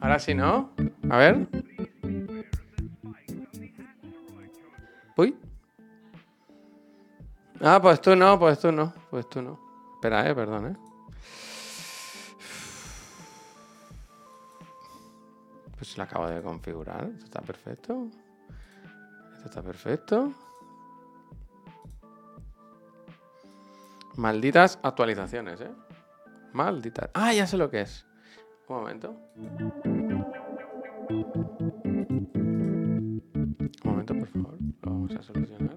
Ahora sí, ¿no? A ver. Uy. Ah, pues tú no, pues tú no, pues tú no. Espera, eh, perdón, eh. Pues lo acabo de configurar. Esto está perfecto. Esto está perfecto. Malditas actualizaciones, ¿eh? Malditas. Ah, ya sé lo que es. Un momento. Un momento, por favor. Lo vamos a solucionar.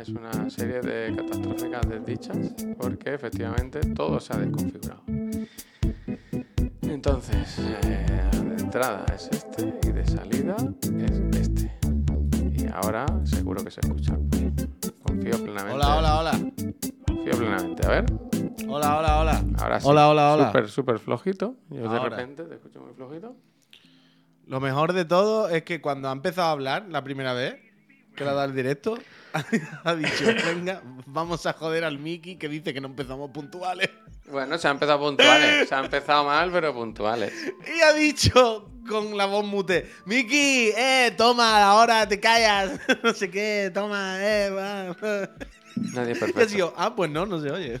Es una serie de catastróficas desdichas porque efectivamente todo se ha desconfigurado. Entonces, eh, de entrada es este y de salida es este. Y ahora seguro que se escucha. Confío plenamente. Hola, hola, hola. Confío plenamente. A ver. Hola, hola, hola. Ahora sí. Hola, hola, hola. Súper, súper flojito. Yo de Ahora. repente te escucho muy flojito. Lo mejor de todo es que cuando ha empezado a hablar la primera vez, que le ha dado el directo, ha dicho, venga, vamos a joder al Mickey que dice que no empezamos puntuales. Bueno, se ha empezado puntuales. Se ha empezado mal, pero puntuales. Y ha dicho con la voz mute, Mickey, eh, toma, ahora te callas, no sé qué, toma, eh, va. Nadie es Y ha perfecto. sido, ah, pues no, no se oye.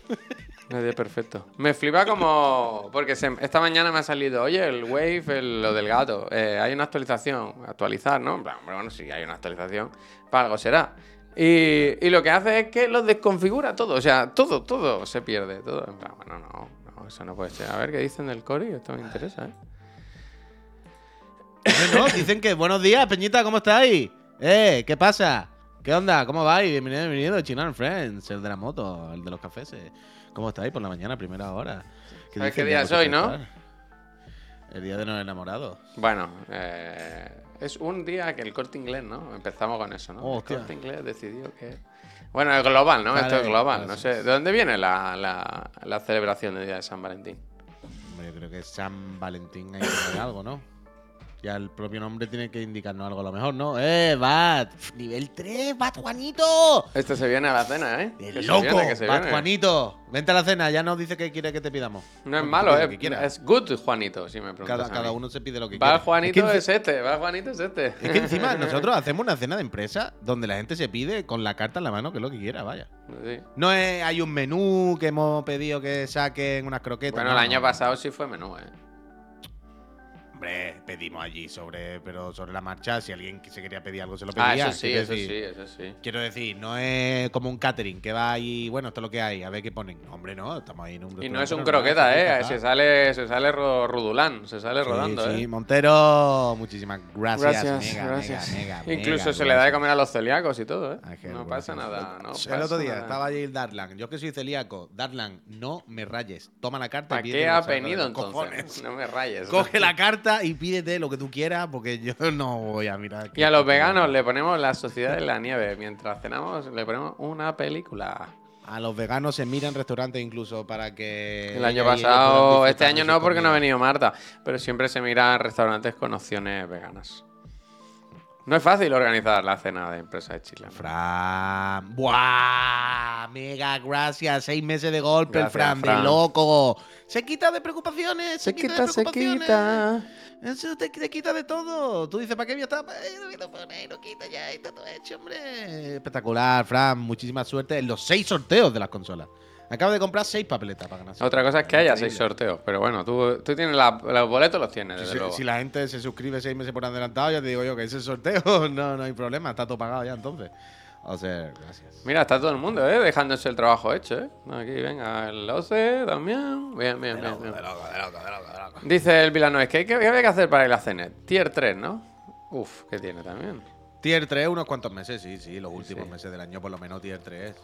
Perfecto. Me flipa como. Porque esta mañana me ha salido, oye, el Wave, el- lo del gato. eh, hay una actualización. Actualizar, ¿no? En plan, Bueno, sí, hay una actualización. Para algo será. Y, y lo que hace es que lo desconfigura todo. O sea, todo, todo se pierde. Todo. En plan, bueno, no, eso no puede ser. A ver qué dicen del Cori. Esto me interesa, ¿eh? Dicen que buenos días, Peñita, ¿cómo estáis? Eh, ¿qué pasa? ¿Qué onda? ¿Cómo vais? Bienvenido, bienvenido, Chinan Friends, el de la moto, el de los cafés. eh. ¿Cómo estáis por la mañana, primera hora? ¿Sabes qué día es hoy, qué no? El día de los enamorados. Bueno, eh, es un día que el corte inglés, ¿no? Empezamos con eso, ¿no? Hostia. El corte inglés decidió que. Bueno, es global, ¿no? Esto es global. No sé. ¿De dónde viene la, la, la celebración del día de San Valentín? Hombre, yo creo que San Valentín hay que algo, ¿no? Ya el propio nombre tiene que indicarnos algo a lo mejor, ¿no? ¡Eh, Bat! ¡Nivel 3, Bat Juanito! Esto se viene a la cena, ¿eh? ¡De Que se loco! viene, que se ¡Bat viene. Juanito! Vente a la cena, ya nos dice que quiere que te pidamos. No es malo, ¿eh? Es good, Juanito, si me preguntas. Cada, cada uno se pide lo que Va quiere. Juanito es, este, va Juanito es este. es que encima nosotros hacemos una cena de empresa donde la gente se pide con la carta en la mano que es lo que quiera, vaya. Sí. No es, hay un menú que hemos pedido que saquen unas croquetas. Bueno, no, el año no. pasado sí fue menú, ¿eh? Hombre, pedimos allí sobre, pero sobre la marcha. Si alguien que se quería pedir algo, se lo Ah, pedía. eso sí, quiero eso decir. sí, eso sí. Quiero decir, no es como un catering que va ahí, bueno, esto es lo que hay, a ver qué ponen. No, hombre, no, estamos ahí en un Y no es un croqueta, ¿eh? Se sale, se sale ro- rudulán, se sale Sí, rodando, sí, ¿eh? Montero, muchísimas gracias. Gracias, mega, gracias. mega, mega, Incluso mega, se le da de comer a los celíacos y todo, ¿eh? Ángel, no pasa nada, no el pasa otro día nada. estaba allí el Darlan. Yo que soy celíaco, Darlan, no me rayes. Toma la carta ¿Para y qué lo ha venido cojones. entonces? No me rayes. Coge la carta y pídete lo que tú quieras porque yo no voy a mirar. Y a los veganos le ponemos la sociedad de la nieve. Mientras cenamos le ponemos una película. A los veganos se miran restaurantes incluso para que. El año pasado, este de año no porque no ha venido Marta, pero siempre se miran restaurantes con opciones veganas. No es fácil organizar la cena de empresa de Chile. Fran. ¡Buah! Mega gracias. Seis meses de golpe, el Gracias, Fran, Fran. de loco. Se quita de preocupaciones. Se, Se quita, de se preocupaciones. quita. Eso te, te quita de todo. Tú dices, ¿para qué voy a estar? Eh, lo pone y lo quita ya y está todo hecho, hombre. Espectacular, Fran. Muchísima suerte en los seis sorteos de las consolas. Acabo de comprar seis papeletas para ganar. Otra cosa es que haya seis sorteos, pero bueno, tú, tú tienes la- los boletos, los tienes, desde Si, luego. si la gente se suscribe seis meses por adelantado, ya te digo yo que ese sorteo no, no hay problema, está todo pagado ya entonces. O sea, gracias. Mira, está todo el mundo, ¿eh? Dejándose el trabajo hecho, ¿eh? Aquí, venga, el 12 también. Bien, bien, bien. bien. Dice el Vilano, es que hay que, ¿qué había que hacer para ir a Cenet? Tier 3, ¿no? Uf, ¿qué tiene también? Tier 3, unos cuantos meses, sí, sí, los últimos sí. meses del año, por lo menos Tier 3.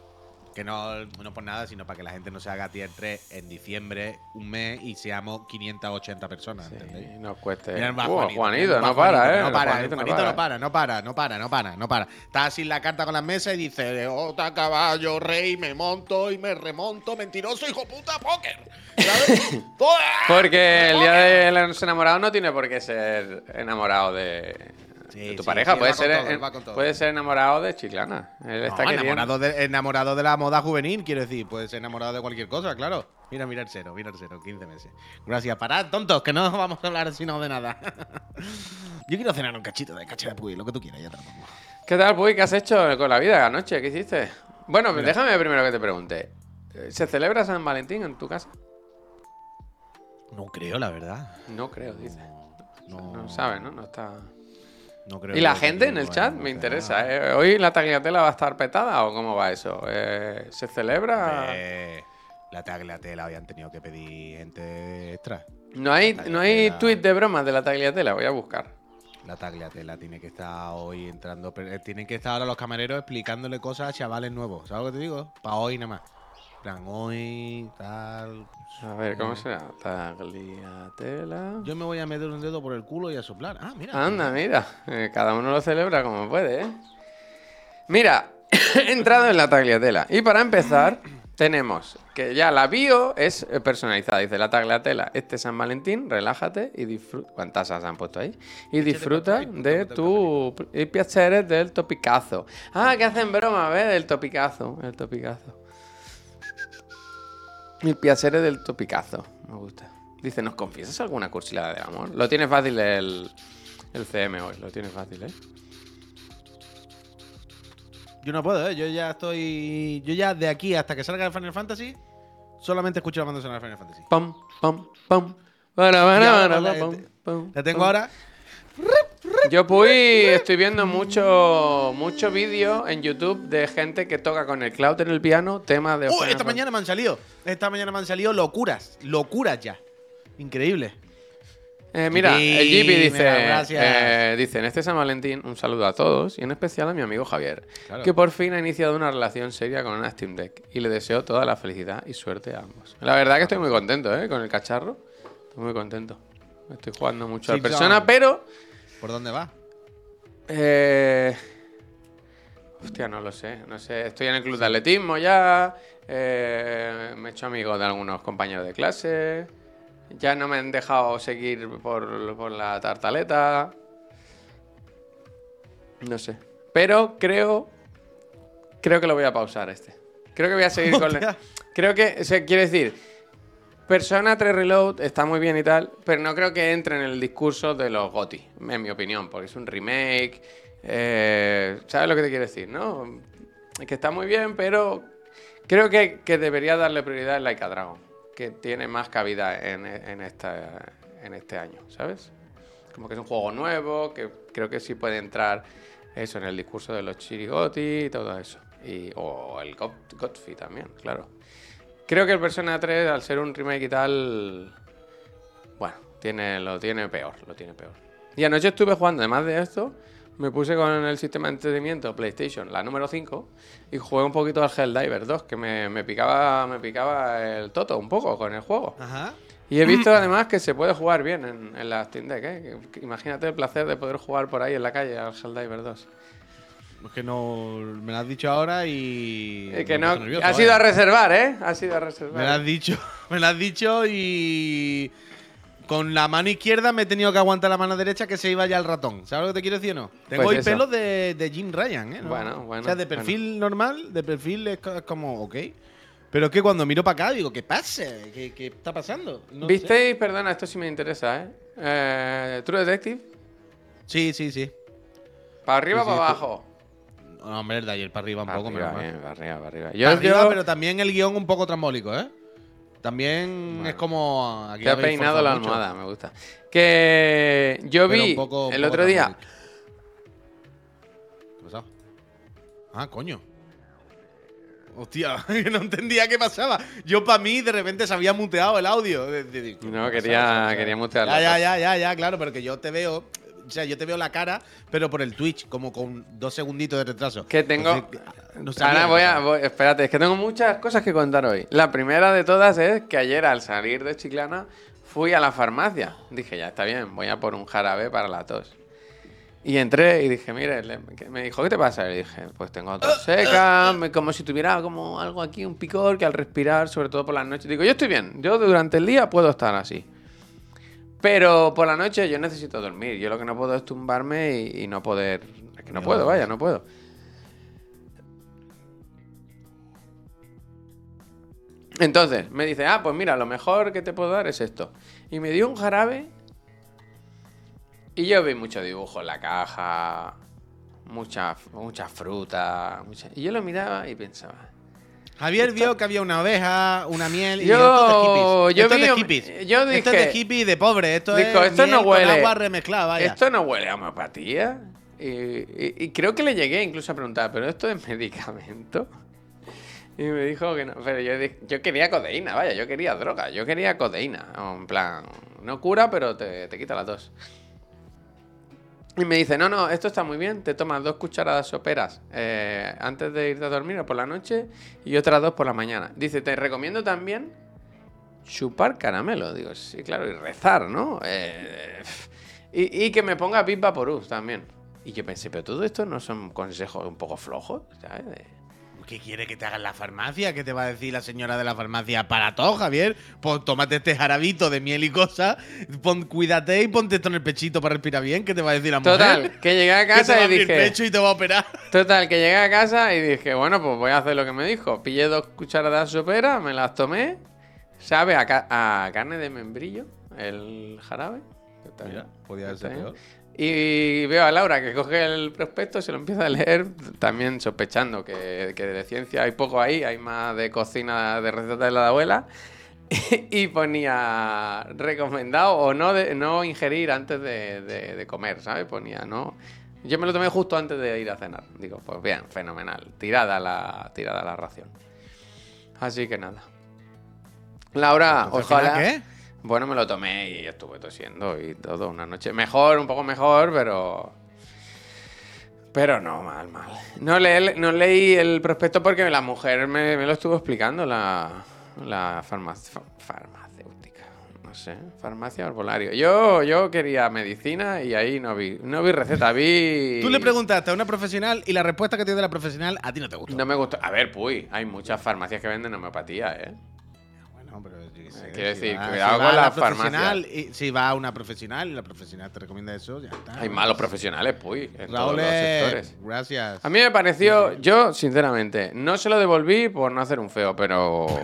Que no, no por nada, sino para que la gente no se haga Tier 3 en diciembre, un mes, y seamos 580 personas, Sí, ¿entendéis? nos cueste. Mira, va Uh, Juanito, no Juanito, para, ¿eh? No para, Juanito Juanito, no para. no para, no para, no para, no para. Está así la carta con las mesas y dice, Ota caballo, rey, me monto y me remonto, mentiroso, hijo puta, póker. Porque el día de los enamorados no tiene por qué ser enamorado de, Sí, tu sí, pareja sí, puede ser, todo, en- puede ser enamorado de Chiclana. Él está No, queriendo. enamorado, de, enamorado de la moda juvenil, quiero decir. Puedes ser enamorado de cualquier cosa, claro. Mira, mira el cero, mira el cero, 15 meses. Gracias, parad, tontos, que no vamos a hablar sino de nada. Yo quiero cenar un cachito de cacha de puy, lo que tú quieras, ya te lo pongo. ¿Qué tal, Puy? ¿Qué has hecho con la vida anoche? ¿Qué hiciste? Bueno, déjame primero que te pregunte. ¿Se celebra San Valentín en tu casa? No creo, la verdad. No creo, dice. No, No sabe, ¿no? No está. No creo ¿Y la gente en el chat? Me interesa. ¿eh? ¿Hoy la tagliatela va a estar petada o cómo va eso? Eh, ¿Se celebra? Eh, la tagliatela habían tenido que pedir gente extra. No hay, no hay tweet de bromas de la tagliatela, voy a buscar. La tagliatela tiene que estar hoy entrando. eh, Tienen que estar ahora los camareros explicándole cosas a chavales nuevos. ¿Sabes lo que te digo? Para hoy nada más. Plan, hoy, tal. A ver, ¿cómo será? Tagliatela. Yo me voy a meter un dedo por el culo y a soplar. Ah, mira. Anda, mira. eh, cada uno lo celebra como puede, ¿eh? Mira, he entrado en la tagliatela. Y para empezar, tenemos que ya la bio es eh, personalizada. Dice la tagliatela, este San Valentín, relájate y disfruta. ¿Cuántas has han puesto ahí? Y disfruta de tu y piaceres del topicazo. Ah, que hacen broma, ¿ves? Del topicazo. El topicazo. El piacere del topicazo. Me gusta. Dice, ¿nos confiesas alguna cursilada de amor? Lo tiene fácil el, el CM hoy, lo tiene fácil, ¿eh? Yo no puedo, ¿eh? Yo ya estoy. Yo ya de aquí hasta que salga el Final Fantasy, solamente escucho la banda sonora de Final Fantasy. Pam, pam, pam. Y ahora, para, la- pam, pam, La tengo ahora. Yo pues estoy viendo mucho, mucho vídeo en YouTube de gente que toca con el cloud en el piano temas de. Final Esta mañana me han salido. Esta mañana me han salido locuras. Locuras ya. Increíble. Eh, mira, el dice, mira, eh, dice, en este San Valentín un saludo a todos y en especial a mi amigo Javier, Claro. que por fin ha iniciado una relación seria con una Steam Deck y le deseo toda la felicidad y suerte a ambos. La verdad que estoy muy contento, ¿eh? Con el cacharro. Estoy muy contento. Estoy jugando mucho a Sí, persona, pero... ¿Por dónde va? Eh... Hostia, no lo sé, no sé. Estoy en el club de atletismo ya. eh, me he hecho amigo de algunos compañeros de clase. Ya no me han dejado seguir por, por la tartaleta. No sé. Pero creo. Creo que lo voy a pausar este. Creo que voy a seguir con. Hostia. Creo que. O sea, quiero decir. Persona 3 Reload está muy bien y tal, pero no creo que entre en el discurso de los GOTI, en mi opinión, porque es un remake. eh, ¿Sabes lo que te quiero decir, no? Que está muy bien, pero creo que, debería darle prioridad a Laika Dragon, que tiene más cabida en, esta, en este año, ¿sabes? Como que es un juego nuevo, que creo que sí puede entrar eso en el discurso de los chirigoti y todo eso. Y, o el Got- Godfrey también, claro. Creo que el Persona 3, al ser un remake y tal, bueno, tiene, lo tiene peor, lo tiene peor. Y anoche estuve jugando, además de esto, me puse con el sistema de entretenimiento PlayStation, la número 5, y jugué un poquito al Helldiver 2, que me, me picaba, me picaba el toto un poco con el juego. Ajá. Y he visto además que se puede jugar bien en, en la Steam Deck, ¿eh? Imagínate el placer de poder jugar por ahí en la calle al Helldiver 2. Es que no. Me lo has dicho ahora y. Eh, que no, nervioso, ha sido a reservar, ¿eh? Ha sido a Me lo reservar. has dicho. Me lo has dicho y. Con la mano izquierda me he tenido que aguantar la mano derecha que se iba ya el ratón. ¿Sabes lo que te quiero decir o no? Tengo Pues hoy eso. pelos de, de Jim Ryan, ¿eh? ¿No? Bueno, bueno, O sea, de bueno. perfil normal, de perfil es co- es como, ok. Pero es que cuando miro para acá digo, ¿qué pasa? ¿Qué, qué está pasando? No sé. ¿Visteis? Perdona, esto sí me interesa, ¿eh? Eh, True Detective. Sí, sí, sí. ¿Para arriba o Sí, sí, para abajo? No, hombre, de ayer para arriba un poco, arriba, menos mal. bien, para arriba, para arriba. Para Yo, arriba, yo- pero también el guion un poco trambólico, ¿eh? También Bueno. es como. Aquí te ha peinado la mucho. almohada, me gusta. Que yo vi poco- el otro día. ¿Qué ha pasado? Ah, coño. Hostia, no entendía qué pasaba. Yo para mí de repente se había muteado el audio. De- de- de- ¿qué No, quería- quería mutearlo. Ya, ya, ya, ya, ya, claro, pero que yo te veo. O sea, yo te veo la cara, pero por el Twitch, como con dos segunditos de retraso. Que tengo. Entonces, no Ahora voy a. voy- espérate, es que tengo muchas cosas que contar hoy. La primera de todas es que ayer al salir de Chiclana fui a la farmacia. Dije, ya está bien, voy a por un jarabe para la tos. Y entré y dije, mire, le- me dijo, ¿qué te pasa? Y dije, pues tengo tos seca, me- como si tuviera como algo aquí, un picor, que al respirar, sobre todo por las noches. Digo, yo estoy bien, yo durante el día puedo estar así. Pero por la noche yo necesito dormir. Yo lo que no puedo es tumbarme y, no poder. Es que no puedo, vaya, no puedo. Entonces, me dice, ah, pues mira, lo mejor que te puedo dar es esto. Y me dio un jarabe. Y yo vi mucho dibujo en la caja. Mucha, mucha fruta. mucha- Y yo lo miraba y pensaba. Javier vio que había una oveja, una miel y Yo- esto es de hippies. yo esto es vi- de hippies. yo esto es de dije- hippie de pobre. Esto es esto no con huele. agua remezclada, vaya. Esto no huele a homeopatía. Y, y- y creo que le llegué incluso a preguntar, ¿pero esto es medicamento? Y me dijo que no. Pero yo, yo quería codeína, vaya, yo quería droga, yo quería codeína. En plan, no cura, pero te, te quita la tos. Y me dice, no, no, esto está muy bien, te tomas dos cucharadas soperas eh, antes de irte a dormir o por la noche y otras dos por la mañana. Dice, te recomiendo también chupar caramelo. Digo, sí, claro, y rezar, ¿no? Eh, y, que me ponga Big Vaporub también. Y yo pensé, pero todo esto no son consejos un poco flojos, ¿sabes? ¿Qué quiere que te haga en la farmacia? ¿Qué te va a decir la señora de la farmacia? Para todo, Javier. Pues tómate este jarabito de miel y cosas. Pon, cuídate y ponte esto en el pechito para respirar bien. ¿Qué te va a decir la mujer? Total, que llegué a Que te va casa a y abrir el dije... pecho y te va a operar. Total, que llegué a casa y dije, bueno, pues voy a hacer lo que me dijo. Pillé dos cucharadas de sopera, me las tomé. Sabe a, ca- a carne de membrillo, el jarabe. bien, podía está bien. Y veo a Laura que coge el prospecto, se lo empieza a leer, también sospechando que, que de ciencia hay poco ahí, hay más de cocina, de recetas de la abuela. Y ponía recomendado o no, de, no ingerir antes de, de- de comer, ¿sabes? Ponía, no. Yo me lo tomé justo antes de ir a cenar. Digo, pues bien, fenomenal. Tirada la, tirada la ración. Así que nada. Laura, ¿al ojalá. qué? Bueno, me lo tomé y estuve tosiendo y todo una noche. Mejor, un poco mejor, pero. Pero no, mal, mal. No, le- no leí el prospecto porque la mujer me, me lo estuvo explicando, la, la farmac- fa- farmacéutica. No sé, farmacia arbolario. Yo, yo quería medicina y ahí no vi, no vi receta, vi. Tú le preguntaste a una profesional y la respuesta que te dio la profesional a ti no te gustó. No me gustó. A ver, puy, hay muchas farmacias que venden homeopatía, ¿eh? Qué sé, Quiero decir, va- cuidado con a las profesional y- Si va a una profesional y la profesional te recomienda eso, ya está. Hay malos profesionales, puy, en todos los sectores. gracias. A mí me pareció, yo sinceramente, no se lo devolví por no hacer un feo, pero.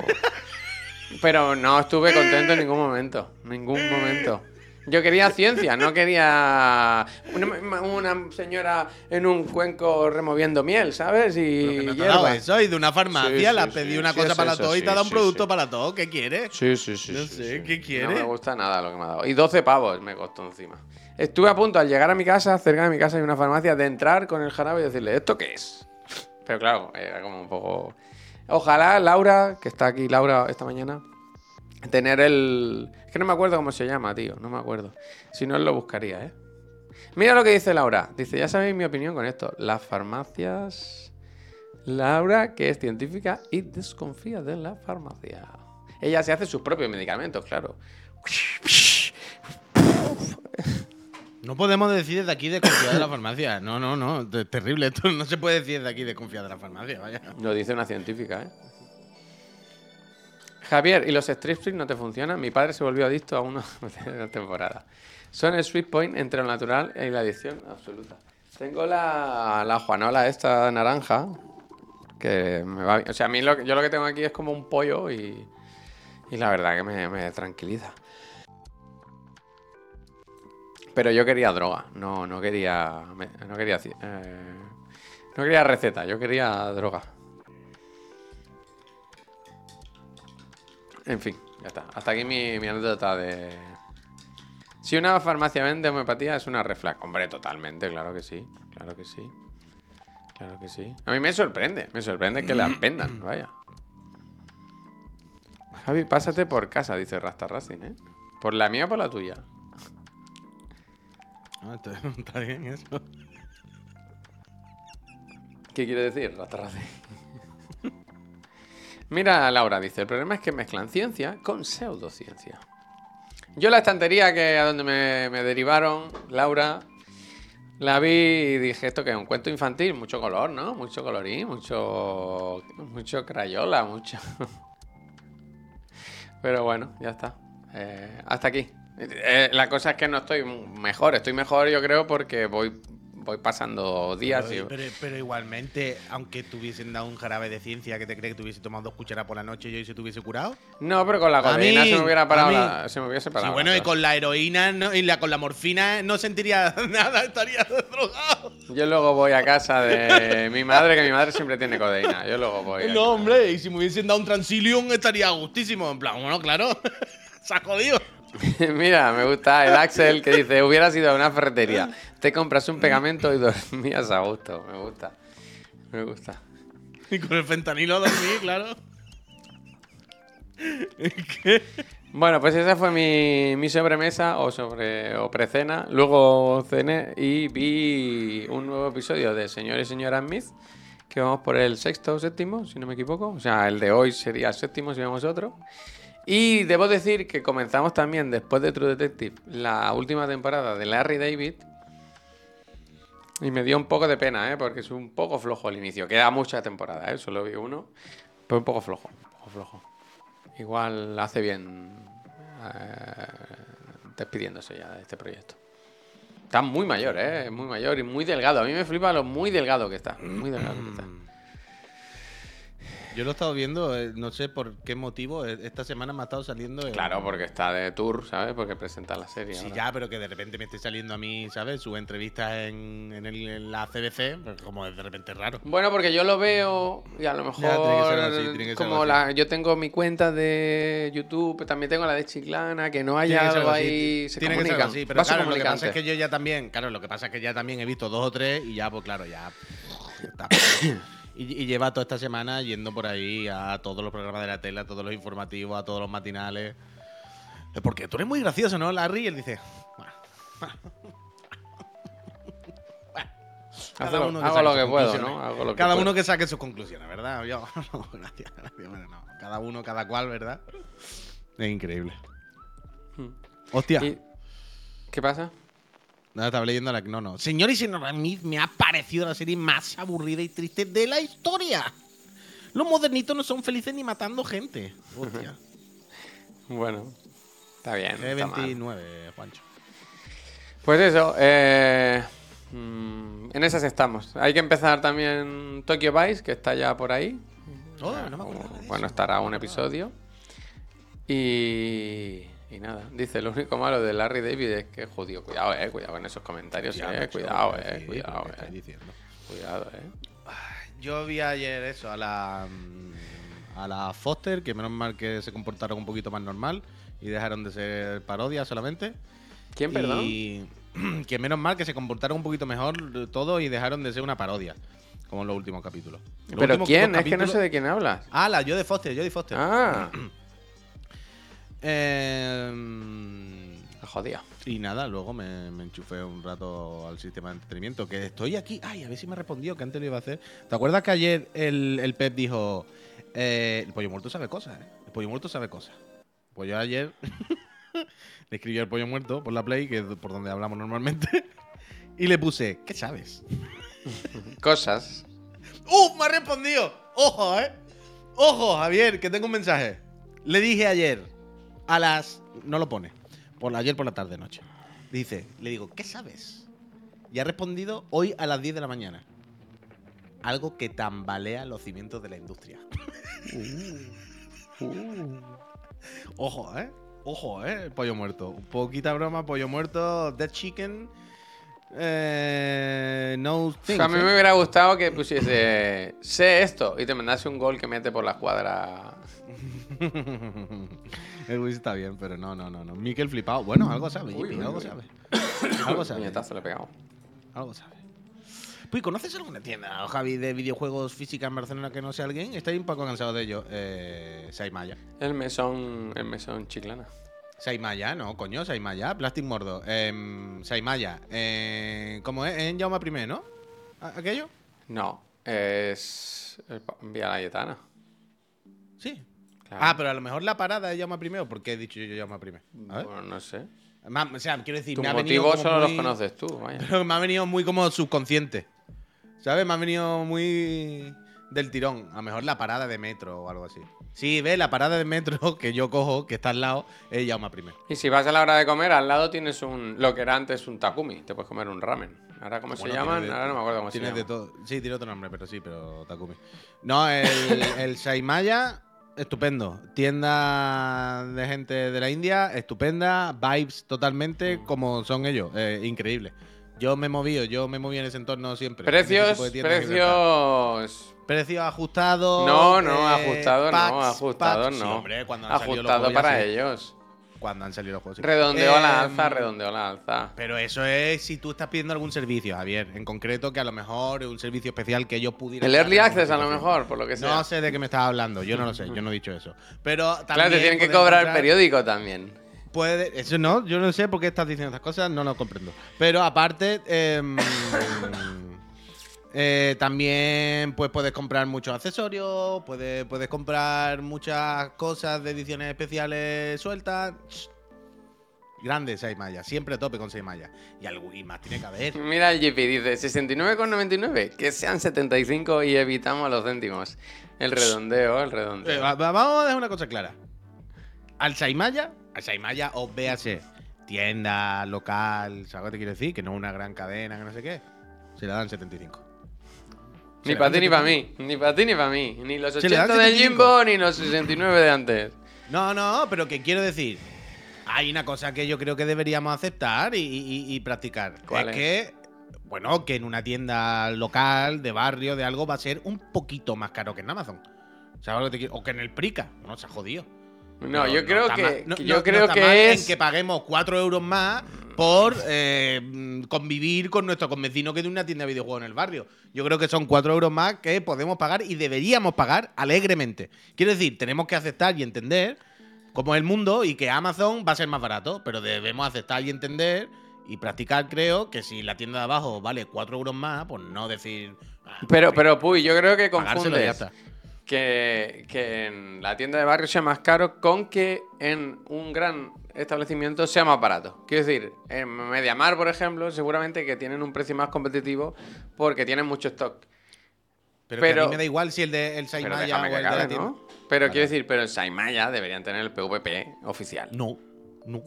Pero no estuve contento en ningún momento. Ningún momento. Yo quería ciencia, no quería una, una señora en un cuenco removiendo miel, ¿sabes? Y no hierba. eso y de una farmacia Sí, sí, sí, pedido una cosa para todo y te dado un producto para todo. ¿Qué quieres? Sí, sí, sí. No sé. ¿qué No quiere? me gusta nada lo que me ha dado. Y 12 pavos me costó encima. Estuve a punto al llegar a mi casa, cerca de mi casa hay una farmacia, de entrar con el jarabe y decirle, ¿esto qué es? Pero claro, era como un poco... Ojalá Laura, que está aquí Laura esta mañana, tener el... Es que no me acuerdo cómo se llama, tío, no me acuerdo. Si no, lo buscaría, ¿eh? Mira lo que dice Laura. Dice, ya sabéis mi opinión con esto. Las farmacias... Laura, que es científica y desconfía de la farmacia. Ella se hace sus propios medicamentos, claro. No podemos decir desde aquí de confiar de la farmacia. No, no, no. Es terrible. Esto no se puede decir desde aquí de confiar de la farmacia. Vaya. Lo dice una científica, ¿eh? Javier, ¿y los striptease no te funcionan? Mi padre se volvió adicto a uno de temporada. Son el sweet point entre lo natural y la adicción absoluta. Tengo la, la Juanola esta naranja, que me va bien. O sea, a mí lo, yo lo que tengo aquí es como un pollo y, y la verdad que me, me tranquiliza. Pero yo quería droga, no, no quería, no quería, eh, no quería receta, yo quería droga. En fin, ya está. Hasta aquí mi, mi anécdota de. Si una farmacia vende homeopatía es una reflex. Hombre, totalmente, claro que sí. Claro que sí. Claro que sí. A mí me sorprende. Me sorprende que las vendan, vaya. Javi, pásate por casa, dice Rasta Racing, ¿eh? ¿Por la mía o por la tuya? Ah, está, está bien eso. ¿Qué quiere decir Rasta Racing? Mira, Laura dice, el problema es que mezclan ciencia con pseudociencia. Yo la estantería que a donde me, derivaron, Laura, la vi y dije, esto que es un cuento infantil, mucho color, ¿no? Mucho colorín, mucho, mucho crayola, mucho... Pero bueno, ya está. Eh, hasta aquí. Eh, la cosa es que no estoy mejor. Estoy mejor, yo creo, porque voy, voy pasando días Pero, y... pero- pero igualmente, aunque te hubiesen dado un jarabe de ciencia que te cree que te hubiese tomado dos cucharadas por la noche y hoy se te hubiese curado. No, pero con la codeína mí- se me hubiera parado a mí- la- se me hubiese parado. Sí, la bueno, y con la heroína no- y la, con la morfina no sentiría nada, estaría drogado. Yo luego voy a casa de mi madre, que mi madre siempre tiene codeína. Yo luego voy. No, hombre, y si me hubiesen dado un transilium estaría gustísimo. En plan, bueno, claro, se ha jodido. Mira, me gusta el Axel que dice, hubieras ido a una ferretería, te compras un pegamento y dormías a gusto. Me gusta. Me gusta. Y con el fentanilo a dormir, claro. Bueno, pues esa fue mi, mi sobremesa o sobre o precena. Luego cené y vi un nuevo episodio de Señor y Señora Smith, que vamos por el sexto o séptimo, si no me equivoco. O sea, el de hoy sería el séptimo si vemos otro. Y debo decir que comenzamos también, después de True Detective, la última temporada de Larry David. Y me dio un poco de pena, ¿eh? porque es un poco flojo el inicio. Queda mucha temporada, ¿eh? solo vi uno. Pero un poco flojo, un poco flojo. Igual hace bien eh, despidiéndose ya de este proyecto. Está muy mayor, ¿eh? Muy mayor y muy delgado. A mí me flipa lo muy delgado que está. Muy delgado que está. Yo lo he estado viendo, eh, no sé por qué motivo. eh, Esta semana me ha estado saliendo. en- Claro, porque está de tour, ¿sabes? Porque presenta la serie. Sí, ahora. ya, pero que de repente me esté saliendo a mí, ¿sabes? Sus entrevistas en, en, el- en la CBC, pues como es de repente raro. Bueno, porque yo lo veo y a lo mejor Ya, tiene que ser así, tiene que ser como así. la, yo tengo mi cuenta de YouTube, también tengo la de Chiclana, que no haya Tiene que ser algo así, ahí, se Tiene que ser comunican. así, pero claro, lo que pasa es que yo ya también, claro, lo que pasa es que ya también he visto dos o tres y ya, pues claro, ya. ya está. Y, y lleva toda esta semana yendo por ahí a todos los programas de la tele, a todos los informativos, a todos los matinales. Eh, Porque tú eres muy gracioso, ¿no, Larry? Y él dice. Cada uno que hago lo que puedo. ¿no? Hago lo que Cada puedo. uno que saque sus conclusiones, ¿verdad? Yo, no, gracias, gracias. Bueno, no. Cada uno, cada cual, ¿verdad? Es increíble. Hmm. Hostia. ¿Qué pasa? Nada, estaba leyendo la. No, no. Señor y señora Smith, me ha parecido la serie más aburrida y triste de la historia. Los modernitos no son felices ni matando gente. Hostia. Bueno, está bien. no está mal. G29, Juancho. Pues eso, eh, mm, en esas estamos. Hay que empezar también Tokyo Vice, que está ya por ahí. Oh, no me de Bueno, estará un No episodio. Y, y nada, dice, lo único malo de Larry David es que jodido. Cuidado, eh, cuidado en esos comentarios, Ya, eh. macho, Cuidado, ¿qué eh, cuidado, ¿Qué estáis eh. diciendo? Cuidado, eh. Yo vi ayer eso, a la. mm, A la Foster, que menos mal que se comportaron un poquito más normal y dejaron de ser parodia solamente. ¿Quién, perdón? Y que menos mal que se comportaron un poquito mejor todo y dejaron de ser una parodia, como en los últimos capítulos. Los ¿Pero últimos quién? Es que no sé de quién hablas. Ah, la Jodie Foster, Jodie Foster. Ah, Eh, jodida. y nada, luego me, me enchufé un rato al sistema de entretenimiento. Que estoy aquí. Ay, a ver si me respondió, que antes lo iba a hacer. ¿Te acuerdas que ayer el, el Pep dijo: eh, El pollo muerto sabe cosas, ¿eh? El pollo muerto sabe cosas. Pues yo ayer le escribí al pollo muerto por la Play, que es por donde hablamos normalmente. y le puse: ¿Qué sabes? Cosas. ¡Uf! Me ha respondido. Ojo, ¿eh? Ojo, Javier, que tengo un mensaje. Le dije ayer a las. No lo pone. Por ayer por la tarde noche. Dice, le digo, ¿qué sabes? Y ha respondido hoy a las 10 de la mañana. Algo que tambalea los cimientos de la industria. Ojo, ¿eh? Ojo, ¿eh? Pollo muerto. Poquita broma, pollo muerto, dead chicken. Eh, no O things, sea, a mí ¿eh? me hubiera gustado que pusiese, sé esto, y te mandase un gol que mete por la escuadra. El Wiz está bien, pero no, no, no, no. Mikel flipado. Bueno, algo sabe, Uy, Jimmy, uy, algo uy. sabe. algo sabe. Puñetazo le he pegado. Algo sabe. Pues, ¿conoces alguna tienda, Javi, de videojuegos física en Barcelona que no sea alguien? Estoy un poco cansado de ello. Eh, Saimaya. El mesón, el mesón chiclana. Saimaya, no, coño, Saimaya. Plastic Mordo. Eh, Saimaya. Eh, ¿Cómo es? En Jaume I, ¿no? ¿A- ¿Aquello? No, es el Vía Layetana. Sí. Claro. Ah, pero a lo mejor la parada es Jaume I, ¿o por qué he dicho yo Jaume I? A ver. Bueno, no sé. O sea, quiero decir, Tus me ha venido motivos como solo los muy- conoces tú, vaya. Pero me ha venido muy como subconsciente. ¿Sabes? Me ha venido muy del tirón. A lo mejor la parada de metro o algo así. Sí, ve, la parada de metro que yo cojo, que está al lado, es Yauma primero. Y si vas a la hora de comer, al lado tienes un. Lo que era antes un takumi. Te puedes comer un ramen. Ahora, ¿cómo se Bueno, llaman? de- Ahora no me acuerdo cómo se Tienes de todo. Sí, tiene otro nombre, pero sí, pero Takumi. No, el, el Saimaya, estupendo. Tienda de gente de la India, estupenda. Vibes totalmente como son ellos. eh, increíble. Yo me he movido, yo me moví en ese entorno siempre. Precios. Precios. Precios ajustados. No, no, eh, ajustados no, ajustados packs. Sí, no. hombre, ya para ellos. Cuando han salido los juegos. a la Eh, alza, redondeo a la alza. Pero eso es si tú estás pidiendo algún servicio, Javier. En concreto, que a lo mejor es un servicio especial que ellos pudieran. El Early Access a lo mejor, por lo que sea. No sé de qué me estás hablando, yo no lo sé, yo no he dicho eso. Pero también. claro, te tienen que cobrar el periódico también. Puede, eso no, yo no sé por qué estás diciendo estas cosas, no lo comprendo. Pero aparte, em, eh, también pues puedes comprar muchos accesorios, puedes, puedes comprar muchas cosas de ediciones especiales sueltas. Grande 6 mallas, siempre a tope con 6 mallas. Y algo y más tiene que haber. Mira el GP, dice 69,99. Que sean 75 y evitamos los céntimos. El redondeo, el Eh, redondeo. va- va- vamos a dejar una cosa clara. Al Saimaya, al Saimaya, o véase, tienda, local, ¿sabes que te quiero decir? Que no es una gran cadena, que no sé qué. Se le dan 75. Ni para ti ni para 75. mí. Ni para ti ni para mí. Ni los Se le dan 80 del 75. Jimbo ni los 69 de antes. No, no, pero que quiero decir. Hay una cosa que yo creo que deberíamos aceptar y, y- y practicar. ¿Cuál es es? que, bueno, que en una tienda local, de barrio, de algo, va a ser un poquito más caro que en Amazon. ¿Sabes lo que te quiero? O que en el Prica. No se ha jodido. No, yo creo que, yo creo que en es que paguemos 4 euros más por eh, convivir con nuestro convecino que tiene una tienda de videojuegos en el barrio. Yo creo que son 4 euros más que podemos pagar y deberíamos pagar alegremente. Quiero decir, tenemos que aceptar y entender cómo es el mundo y que Amazon va a ser más barato, pero debemos aceptar y entender y practicar, creo, que si la tienda de abajo vale 4 euros más, pues no decir... ah, Pero, pero, Puy, yo creo que confundes. Que, que en la tienda de barrio sea más caro con que en un gran establecimiento sea más barato. Quiero decir, en Mediamar, por ejemplo, seguramente que tienen un precio más competitivo porque tienen mucho stock. Pero, que a pero- mí me da igual si el de el Saimaya o el que de la acabe, tienda. ¿no? Pero Vale. quiero decir, pero en Saimaya deberían tener el PVP oficial. No, no.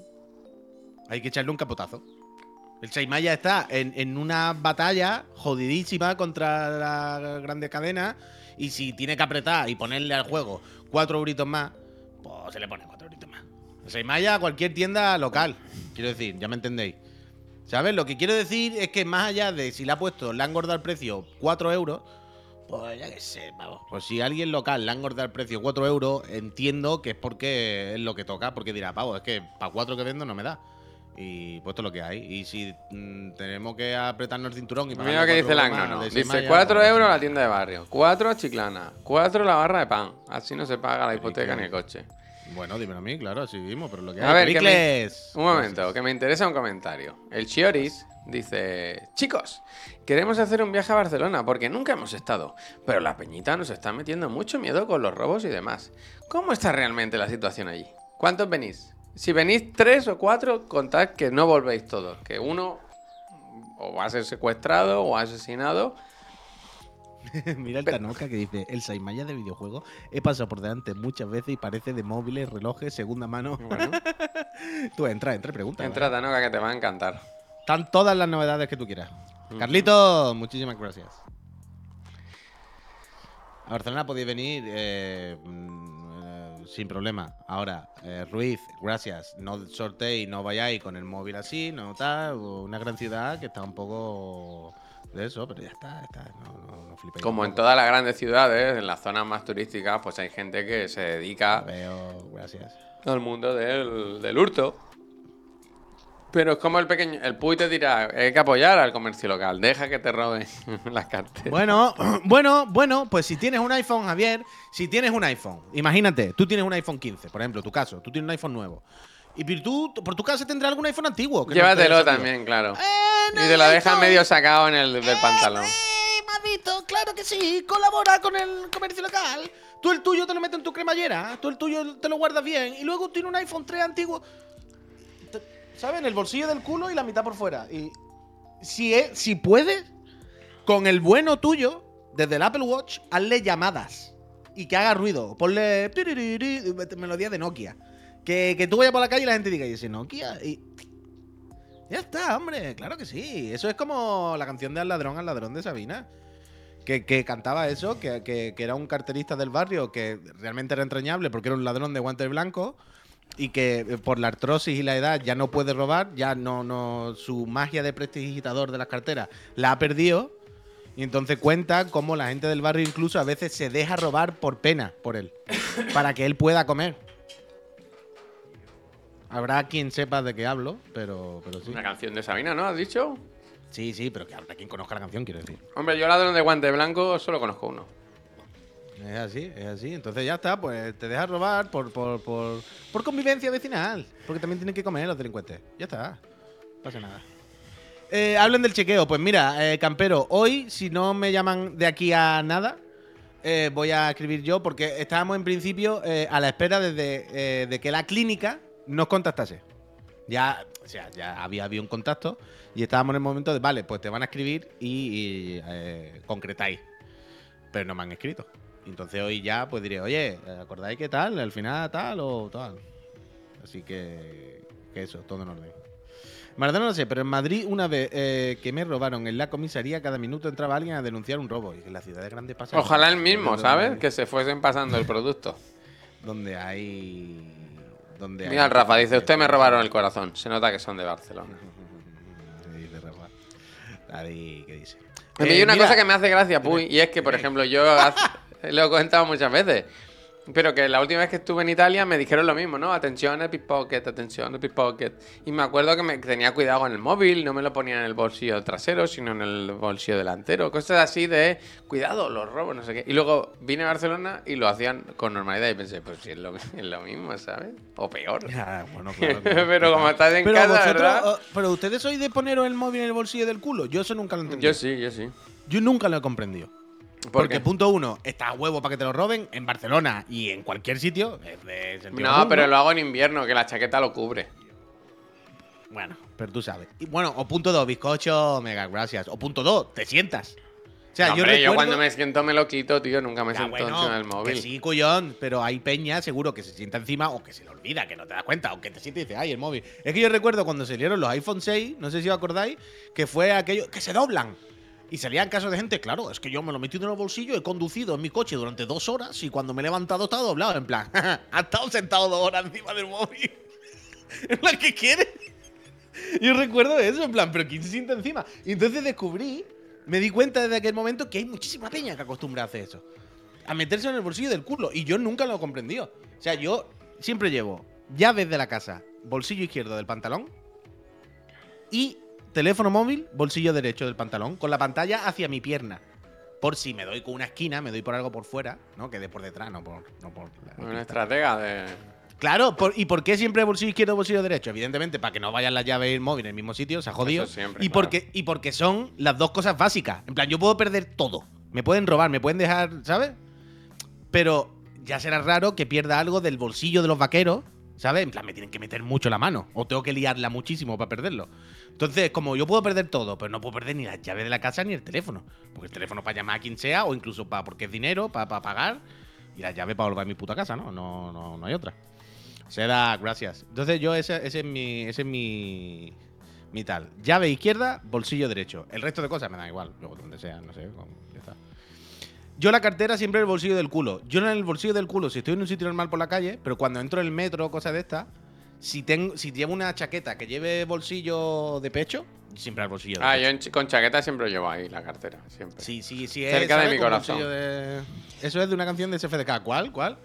Hay que echarle un capotazo. El Saimaya está en, en una batalla jodidísima contra la grande cadena. Y si tiene que apretar y ponerle al juego cuatro euritos más, pues se le pone cuatro euritos más. El Saimaya a cualquier tienda local. Quiero decir, ya me entendéis. ¿Sabes? Lo que quiero decir es que más allá de si le ha puesto, le han engordado el precio 4 euros, pues ya que sé, vamos. Pues si alguien local le han engordado el precio 4 euros, entiendo que es porque es lo que toca, porque dirá, pavo, es que para 4 que vendo no me da. Y pues esto es lo que hay. Y si mm, tenemos que apretarnos el cinturón y pagar Mira lo que dice el Agno, Dice 4 euros la tienda de barrio, 4 Chiclana, 4 la barra de pan. Así no se paga la hipoteca ni el coche. Bueno, dímelo a mí, claro, así vivimos, pero lo que A hay. ver, que me- Pericles. Un momento, que me interesa un comentario. El Chioris dice: Chicos, queremos hacer un viaje a Barcelona porque nunca hemos estado, pero la peñita nos está metiendo mucho miedo con los robos y demás. ¿Cómo está realmente la situación allí? ¿Cuántos venís? Si venís tres o cuatro, contad que no volvéis todos, que uno o va a ser secuestrado o asesinado. Mira el Tanoka que dice, el Saimaya de videojuego he pasado por delante muchas veces y parece de móviles, relojes, segunda mano. Bueno, Tú entra, entra y pregunta. entra ¿vale? Tanoka que te va a encantar. Están todas las novedades que tú quieras. Carlitos, muchísimas gracias. A Barcelona podéis venir mm, eh, sin problema. Ahora, eh, Ruiz, gracias. No sorteéis, no vayáis con el móvil así, no tal. Una gran ciudad que está un poco de eso, pero ya está, está. No, no, no flipéis Como en todas las grandes ciudades, en las zonas más turísticas, pues hay gente que se dedica Veo, gracias. al mundo del, del hurto. Pero es como el pequeño. El Puy te dirá: hay que apoyar al comercio local, deja que te roben las carteras. Bueno, bueno, bueno, pues si tienes un iPhone, Javier, si tienes un iPhone, imagínate, tú tienes un iPhone 15, por ejemplo, tu caso, tú tienes un iPhone nuevo. Y tú, por tu casa tendrá algún iPhone antiguo. que no Llévatelo salido. también, claro. Eh, no, Y te lo iPhone. medio sacado en el del pantalón. Eh, Madito, claro que sí, colabora con el comercio local. Tú el tuyo te lo metes en tu cremallera, tú el tuyo te lo guardas bien y luego tienes un iPhone 3 antiguo, ¿sabes? En el bolsillo del culo y la mitad por fuera. Y si, es, si puedes, con el bueno tuyo, desde el Apple Watch, hazle llamadas y que haga ruido. Ponle melodía de Nokia. Que, que tú vayas por la calle y la gente diga, y ese Nokia. Y... Ya está, hombre, claro que sí. Eso es como la canción de Al ladrón, al ladrón de Sabina. Que, que cantaba eso, que, que- que era un carterista del barrio que realmente era entrañable porque era un ladrón de guantes blancos y que eh, por la artrosis y la edad ya no puede robar, ya no, no su magia de prestidigitador de las carteras la ha perdido. Y entonces cuenta cómo la gente del barrio incluso a veces se deja robar por pena por él, para que él pueda comer. Habrá quien sepa de qué hablo, pero, pero sí. Una canción de Sabina, ¿no? ¿Has dicho? Sí, sí, pero que habrá quien conozca la canción, quiero decir. Hombre, yo ladrón de guante blanco solo conozco uno. Es así, es así. Entonces ya está, pues te dejas robar por, por, por, por convivencia vecinal. Porque también tienen que comer los delincuentes. Ya está. No pasa nada. Eh, hablen del chequeo. Pues mira, eh, Campero, hoy, si no me llaman de aquí a nada, eh, voy a escribir yo porque estábamos en principio eh, a la espera desde, eh, de que la clínica nos contactase. Ya, o sea, ya había habido un contacto y estábamos en el momento de, vale, pues te van a escribir y, y, concretáis. Pero no me han escrito. Entonces hoy ya pues diré, oye, ¿acordáis qué tal? Al final tal o tal. Así que, que eso, todo en orden. Maradona no sé, pero en Madrid una vez eh, que me robaron en la comisaría, cada minuto entraba alguien a denunciar un robo. Y en la ciudad de grande pasa. Ojalá el mismo, ¿sabes? hay- Que se fuesen pasando el producto. Donde hay. Donde Mira, hay- Rafa dice, usted me robaron el corazón. Se nota que son de Barcelona. ¿Qué dice Rafa? Nadie, ¿qué dice? Eh, hay una mira, cosa que me hace gracia, Puy, y es que, por ejemplo, yo hace- lo he comentado muchas veces, pero que la última vez que estuve en Italia me dijeron lo mismo, ¿no? Atención al pickpocket, atención al pickpocket. Y me acuerdo que me tenía cuidado con el móvil, no me lo ponía en el bolsillo trasero, sino en el bolsillo delantero. Cosas así de, cuidado, los robos, no sé qué. Y luego vine a Barcelona y lo hacían con normalidad y pensé, pues sí, es lo, es lo mismo, ¿sabes? O peor. Ya, bueno, claro, claro. pero como estás en Pero casa, vosotros, ¿verdad? oh, pero ustedes sois de poneros el móvil en el bolsillo del culo. Yo eso nunca lo entendí. Yo sí, yo sí. Yo nunca lo he comprendido. ¿Por Porque qué? punto uno, está a huevo para que te lo roben en Barcelona y en cualquier sitio. Es de sentido No, común, pero lo hago en invierno, que la chaqueta lo cubre. Bueno, pero tú sabes. Y bueno, o punto dos, bizcocho, mega gracias. O punto dos, te sientas. O sea, No, yo hombre, yo, recuerdo- cuando me siento me lo quito, tío. Nunca me Ya, siento bueno, encima del que móvil. sí, cuyón, pero hay peña seguro que se sienta encima o que se le olvida, que no te das cuenta, o que te siente y dices, ay, el móvil. Es que yo recuerdo cuando salieron los iPhone 6, no sé si os acordáis, que fue aquello que se doblan. Y salían casos de gente, claro, es que yo me lo he metido en el bolsillo, he conducido en mi coche durante dos horas y cuando me he levantado está doblado. En plan, ha estado sentado dos horas encima del móvil. en plan, ¿qué quieres? Yo recuerdo eso, en plan, pero ¿quién se sienta encima? Y entonces descubrí, me di cuenta desde aquel momento que hay muchísima peña que acostumbra a hacer eso. A meterse en el bolsillo del culo. Y yo nunca lo he comprendido. O sea, yo siempre llevo llaves de la casa, bolsillo izquierdo del pantalón y teléfono móvil, bolsillo derecho del pantalón, con la pantalla hacia mi pierna. Por si me doy con una esquina, me doy por algo por fuera, ¿no? Que de por detrás, no por, no por Una estratega de. Claro, por- ¿y por qué siempre bolsillo izquierdo, bolsillo derecho? Evidentemente, para que no vayan las llaves y el móvil en el mismo sitio, se ha jodido. Siempre, y, claro. porque, y porque son las dos cosas básicas. En plan, yo puedo perder todo. Me pueden robar, me pueden dejar, ¿sabes? Pero ya será raro que pierda algo del bolsillo de los vaqueros, ¿sabes? En plan, me tienen que meter mucho la mano. O tengo que liarla muchísimo para perderlo. Entonces, como yo puedo perder todo, pero no puedo perder ni las llaves de la casa ni el teléfono. Porque el teléfono para llamar a quien sea, o incluso para porque es dinero, para, para pagar. Y la llave para volver a mi puta casa, ¿no? No, no, no hay otra. Será, gracias. Entonces yo ese, ese es mi. Ese es mi. Mi tal. Llave izquierda, bolsillo derecho. El resto de cosas me da igual. Luego donde sea, no sé. ya está. Yo la cartera siempre en el bolsillo del culo. Yo no en el bolsillo del culo si estoy en un sitio normal por la calle, pero cuando entro en el metro o cosas de estas, si tengo, si llevo una chaqueta que lleve bolsillo de pecho, siempre al bolsillo de Ah, pecho. yo con chaqueta siempre llevo ahí la cartera. Siempre. Sí, sí, sí. es, Cerca de mi corazón. de- Eso es de una canción de SFDK. ¿Cuál? ¿Cuál?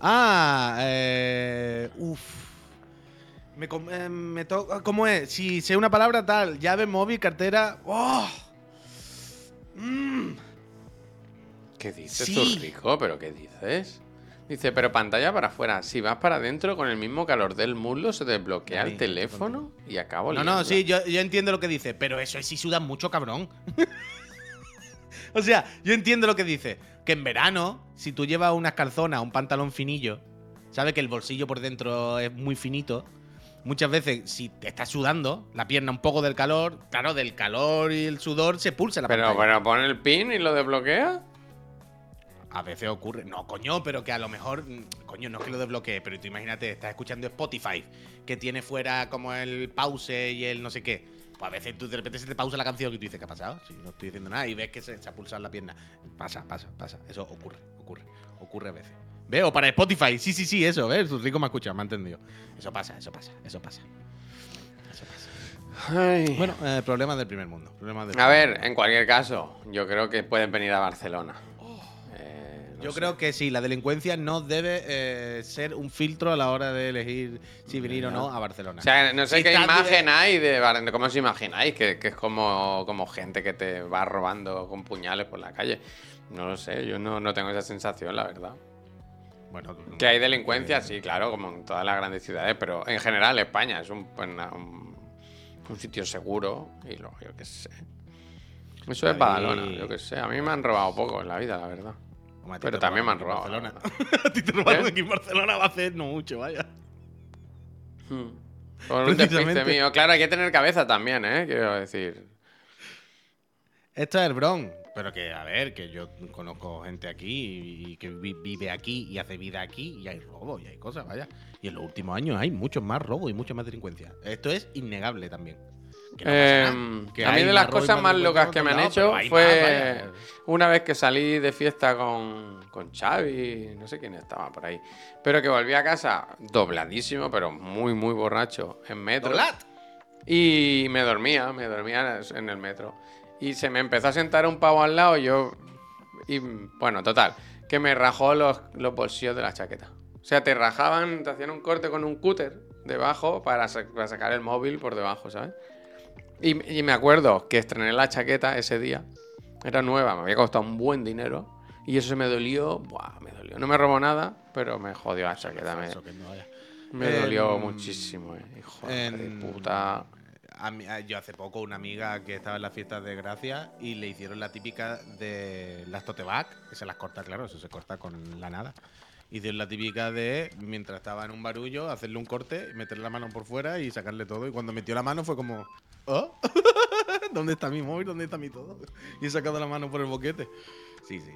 Ah, eh. Uf. Me, eh, me to- ¿Cómo es? Si sé una palabra tal, llave, móvil, cartera. ¡Oh! Mm. ¿Qué dices Sí. tú, rico? ¿Pero qué dices? Dice, pero pantalla para afuera. Si vas para adentro con el mismo calor del muslo, se desbloquea el teléfono y acabo No, no, liándola. sí, yo, yo entiendo lo que dice, pero eso es si sudan mucho, cabrón. o sea, yo entiendo lo que dice. Que en verano, si tú llevas unas calzonas, un pantalón finillo, sabes que el bolsillo por dentro es muy finito, muchas veces, si te estás sudando, la pierna un poco del calor, claro, del calor y el sudor se pulsa la Pero, pantalla. pero pon el pin y lo desbloquea. A veces ocurre. No, coño, pero que a lo mejor. mm, Coño, no es que lo desbloquee, pero tú imagínate, estás escuchando Spotify, que tiene fuera como el pause y el no sé qué. Pues a veces tú de repente se te pausa la canción y tú dices, ¿qué ha pasado? Si no estoy diciendo nada y ves que se, se ha pulsado la pierna. Pasa, pasa, pasa. Eso ocurre, ocurre. Ocurre a veces. Veo para Spotify. Sí, sí, sí, eso, ¿ves? Rico me ha escuchado, me ha entendido. Eso pasa, eso pasa, eso pasa. Eso pasa. Ay. Bueno, eh, problemas del primer mundo. Problemas del A primer ver, en cualquier caso, yo creo que pueden venir a Barcelona. No Yo sé. creo que sí, la delincuencia no debe eh, ser un filtro a la hora de elegir si venir o no a Barcelona. O sea, no sé Si qué imagen dire- hay de Bar- ¿Cómo os imagináis? Que, que es como, como gente que te va robando con puñales por la calle. No lo sé, yo no, no tengo esa sensación, la verdad. Bueno, Que hay delincuencia, sí, claro, como en todas las grandes ciudades, pero en general España es un, un, un sitio seguro y lo, yo qué sé. Eso es Badalona, yo qué sé. A mí me han robado poco en la vida, la verdad. Hombre, a ti pero te también me han en robado, Barcelona. a ti te robaron ¿Eh? aquí en Barcelona va a hacer no mucho, vaya. Hmm. Por un despiste mío. Claro, hay que tener cabeza también, ¿eh? Quiero decir. Esto es el Bron. Pero que, a ver, que yo conozco gente aquí y que vi- vive aquí y hace vida aquí y hay robo y hay cosas, vaya. Y en los últimos años hay muchos más robos y mucha más delincuencia. Esto es innegable también. Que no Em, que a mí de más las cosas más locas que me han hecho más, fue vaya. una vez que salí de fiesta con, con Xavi, no sé quién estaba por ahí, pero que volví a casa dobladísimo, pero muy, muy borracho en metro. ¡Doblad! Y me dormía, me dormía en el metro. Y se me empezó a sentar un pavo al lado y yo... Y bueno, total, que me rajó los, los bolsillos de la chaqueta. O sea, te rajaban, te hacían un corte con un cúter debajo para, para sacar el móvil por debajo, ¿sabes? Y, y me acuerdo que estrené la chaqueta ese día. Era nueva, me había costado un buen dinero. Y eso se me dolió, buah, me dolió. No me robó nada, pero me jodió la chaqueta. Me, me dolió Em, muchísimo, eh. Hijo de en- puta. A mí- a- yo hace poco una amiga que estaba en las fiestas de Gracia y le hicieron la típica de las tote bag, que se las corta, claro, eso se corta con la nada. Hicieron la típica de, mientras estaba en un barullo, hacerle un corte, meterle la mano por fuera y sacarle todo. Y cuando metió la mano fue como, ¿oh? ¿Dónde está mi móvil? ¿Dónde está mi todo? Y he sacado la mano por el boquete. Sí, sí.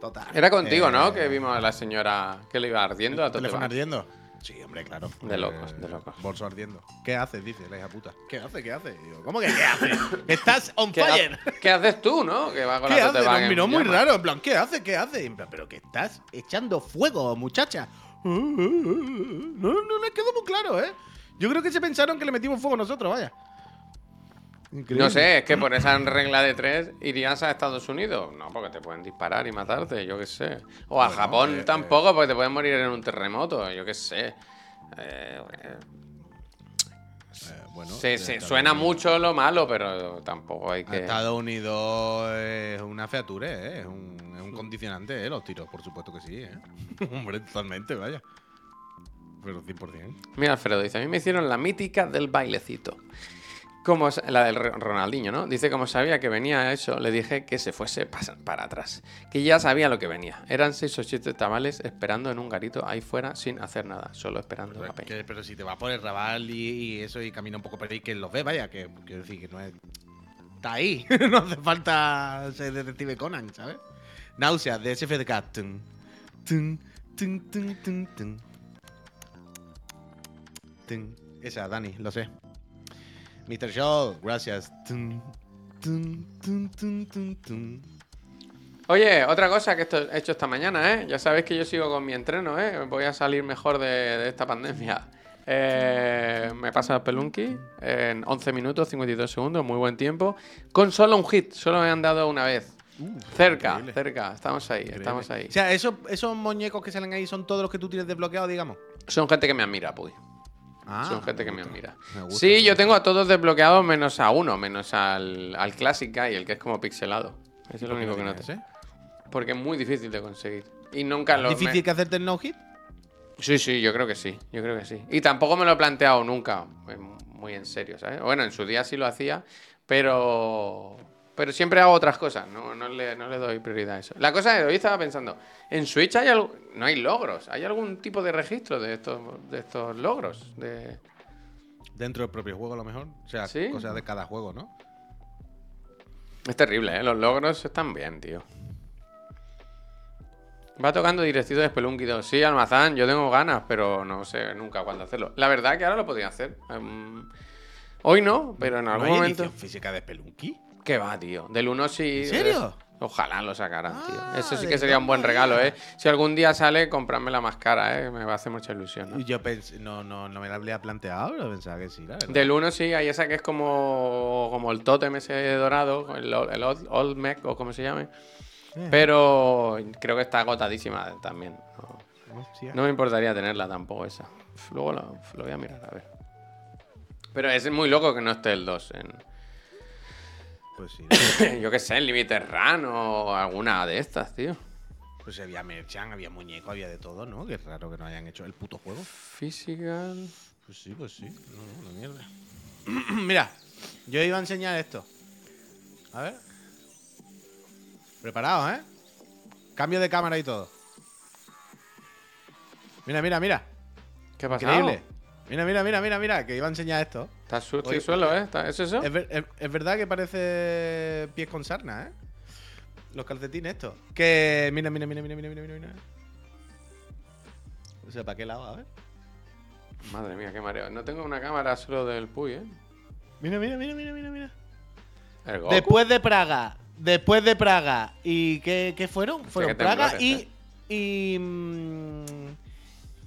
Total. Era contigo, Eh, ¿no? Que vimos a la señora que le iba ardiendo a ¿Teléfono Tote ardiendo? Sí, hombre, claro. De locos, de locos. Bolso ardiendo. ¿Qué haces? Dice la hija puta. ¿Qué hace? ¿Qué hace? Y yo, ¿Cómo que qué hace? Estás on ¿Qué, fire. ha- qué haces tú, no? Que va con ¿Qué la Tote hace? Bag Nos en miró muy raro. En plan, ¿qué hace? ¿Qué hace? En plan, Pero que estás echando fuego, muchacha. No, no les quedó muy claro, ¿eh? Yo creo que se pensaron que le metimos fuego nosotros, vaya. Increíble. No sé, es que por esa regla de tres irías a Estados Unidos. No, porque te pueden disparar y matarte, yo qué sé. O a Japón eh, tampoco, porque te pueden morir en un terremoto, yo qué sé. Eh, eh, Eh, bueno, se, eh, suena Unidos- mucho lo malo, pero tampoco hay que. Estados Unidos es una featura, ¿eh? Es un, es un condicionante, ¿eh? Los tiros, por supuesto que sí, ¿eh? Hombre, totalmente, vaya. Pero 100%. Mira, Alfredo dice: A mí me hicieron la mítica del bailecito. Como la del Ro- Ronaldinho, ¿no? Dice, como sabía que venía eso, le dije que se fuese para atrás. Que ya sabía lo que venía. Eran seis o siete tamales esperando en un garito ahí fuera sin hacer nada, solo esperando la Pero, peña. que- pero si te vas por el Raval y, y eso y camina un poco por ahí, que los ve, vaya, que quiero decir que no es. Está ahí. no hace falta ser detective Conan, ¿sabes? Náuseas de tun, tun, tun, tun. Esa, Dani, lo sé. Mr. Shaw, gracias. Tun, tun. Oye, otra cosa que esto- he hecho esta mañana, ¿eh? Ya sabéis que yo sigo con mi entreno, ¿eh? Voy a salir mejor de, de esta pandemia. Eh, me pasa el Pelunky en 11 minutos, 52 segundos, muy buen tiempo. Con solo un hit, solo me han dado una vez. cerca, increíble. cerca, estamos ahí, Increíble. estamos ahí. O sea, esos, esos muñecos que salen ahí son todos los que tú tienes desbloqueados, digamos. Son gente que me admira, Puy. Ah, Son gente que me admira. Me gusta, Sí, me yo tengo a todos desbloqueados menos a uno, menos al, al Classic Guy, el que es como pixelado. Eso es lo único que no tengo. Porque es muy difícil de conseguir. Y nunca lo. ¿Es me- difícil que hacerte el no-hit? Sí, sí, yo creo que sí, yo creo que sí. Y tampoco me lo he planteado nunca, eh, muy en serio, ¿sabes? Bueno, en su día sí lo hacía, pero Pero siempre hago otras cosas, no, no, le, no le doy prioridad a eso. La cosa es, hoy estaba pensando, en Switch hay algo, no hay logros, ¿hay algún tipo de registro de estos, de estos logros? De... Dentro del propio juego, a lo mejor. O sea, ¿Sí? cosas de cada juego, ¿no? Es terrible, ¿eh? Los logros están bien, tío. Va tocando directito de Spelunky 2. Sí, Almazán, yo tengo ganas, pero no sé nunca cuándo hacerlo. La verdad que ahora lo podría hacer. Em, hoy no, pero en ¿No algún hay momento... edición física de Spelunky? ¿Qué va, tío? Del 1 sí. ¿En serio? Ojalá lo sacaran, tío. Ah, Eso sí que sería un buen regalo, ¿eh? Si algún día sale, comprarme la más cara, ¿eh? Me va a hacer mucha ilusión, ¿no? Yo pensé, no, no, no me la había planteado, pero pensaba que sí, la verdad. Del 1 sí, hay esa que es como, como el tótem ese dorado, el, el Old, Old Mech o como se llame. Eh, Pero creo que está agotadísima también. No, me importaría tenerla tampoco esa. Luego lo, lo voy a mirar, a ver. Pero es muy loco que no esté el 2 Pues sí. yo qué sé, en Limited Run o alguna de estas, tío. pues había merchan, había muñeco, había de todo, ¿no? Qué raro que no hayan hecho el puto juego. Physical... Pues sí, pues sí. No, no, una mierda. Mira, yo iba a enseñar esto. A ver. Preparado, ¿eh? Cambio de cámara y todo. Mira, mira, mira. ¿Qué ha pasado? Increíble. Mira, mira, mira, mira, mira, que iba a enseñar esto. Está sucio el suelo, ¿eh? ¿Está- ¿Es eso? Es, ver- es- es verdad que parece pies con sarna, ¿eh? Los calcetines estos. Que. Mira, mira, mira, mira, mira, mira, mira. O sea, ¿para qué lado? A ver. Madre mía, qué mareo. No tengo una cámara solo del Puy, ¿eh? Mira, mira, mira, mira, mira, mira. Después de Praga. Después de Praga. ¿Y qué, qué fueron? Fueron Praga temblores, y. Y.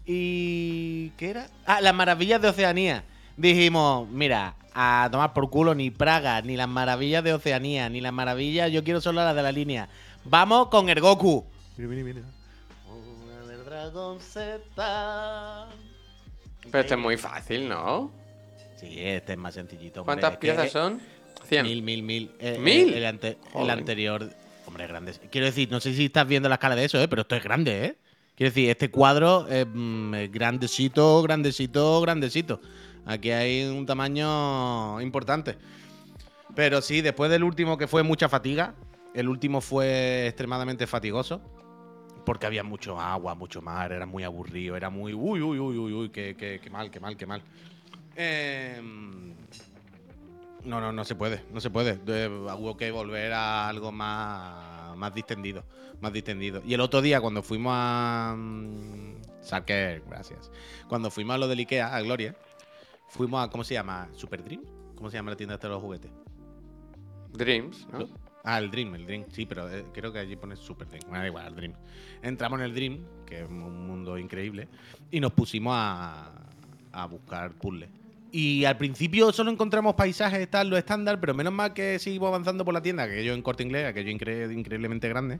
Y. ¿Qué era? Ah, las maravillas de Oceanía. Dijimos, mira, a tomar por culo ni Praga, ni las maravillas de Oceanía, ni las maravillas, yo quiero solo las de la línea. Vamos con el Goku. Mira, mira, mira. Una del Dragon Z. Pero este es muy fácil, ¿no? Sí, este es más sencillito. hombre. ¿Cuántas Es que- piezas son? 100. Mil, mil, mil. Eh, ¿Mil? El, el ante- el Joder. anterior. Hombre, grande. Quiero decir, no sé si estás viendo la escala de eso, ¿eh? pero esto es grande, ¿eh? Quiero decir, este cuadro es mm, es grandecito, grandecito, grandecito. Aquí hay un tamaño importante. Pero sí, después del último que fue mucha fatiga, el último fue extremadamente fatigoso. Porque había mucho agua, mucho mar, era muy aburrido, era muy. Uy, uy, uy, uy, uy, qué, qué- qué mal, qué mal, qué mal. Em, no, no, no se puede, no se puede. De- hubo que volver a algo más, más distendido, más distendido. Y el otro día cuando fuimos a mm, Sacker, gracias. Cuando fuimos a lo del Ikea, a Gloria, fuimos a ¿cómo se llama? Super Dream. ¿Cómo se llama la tienda de los juguetes? Dreams, ¿no? Ah, el Dream, el Dream, sí, pero eh, creo que allí pone Super Dream. Bueno, da igual, el Dream. Entramos en el Dream, que es un mundo increíble, y nos pusimos a, a buscar puzzles. Y al principio solo encontramos paisajes, tal, lo estándar, pero menos mal que seguimos avanzando por la tienda, que yo en corte inglés, aquello incre- increíblemente grande.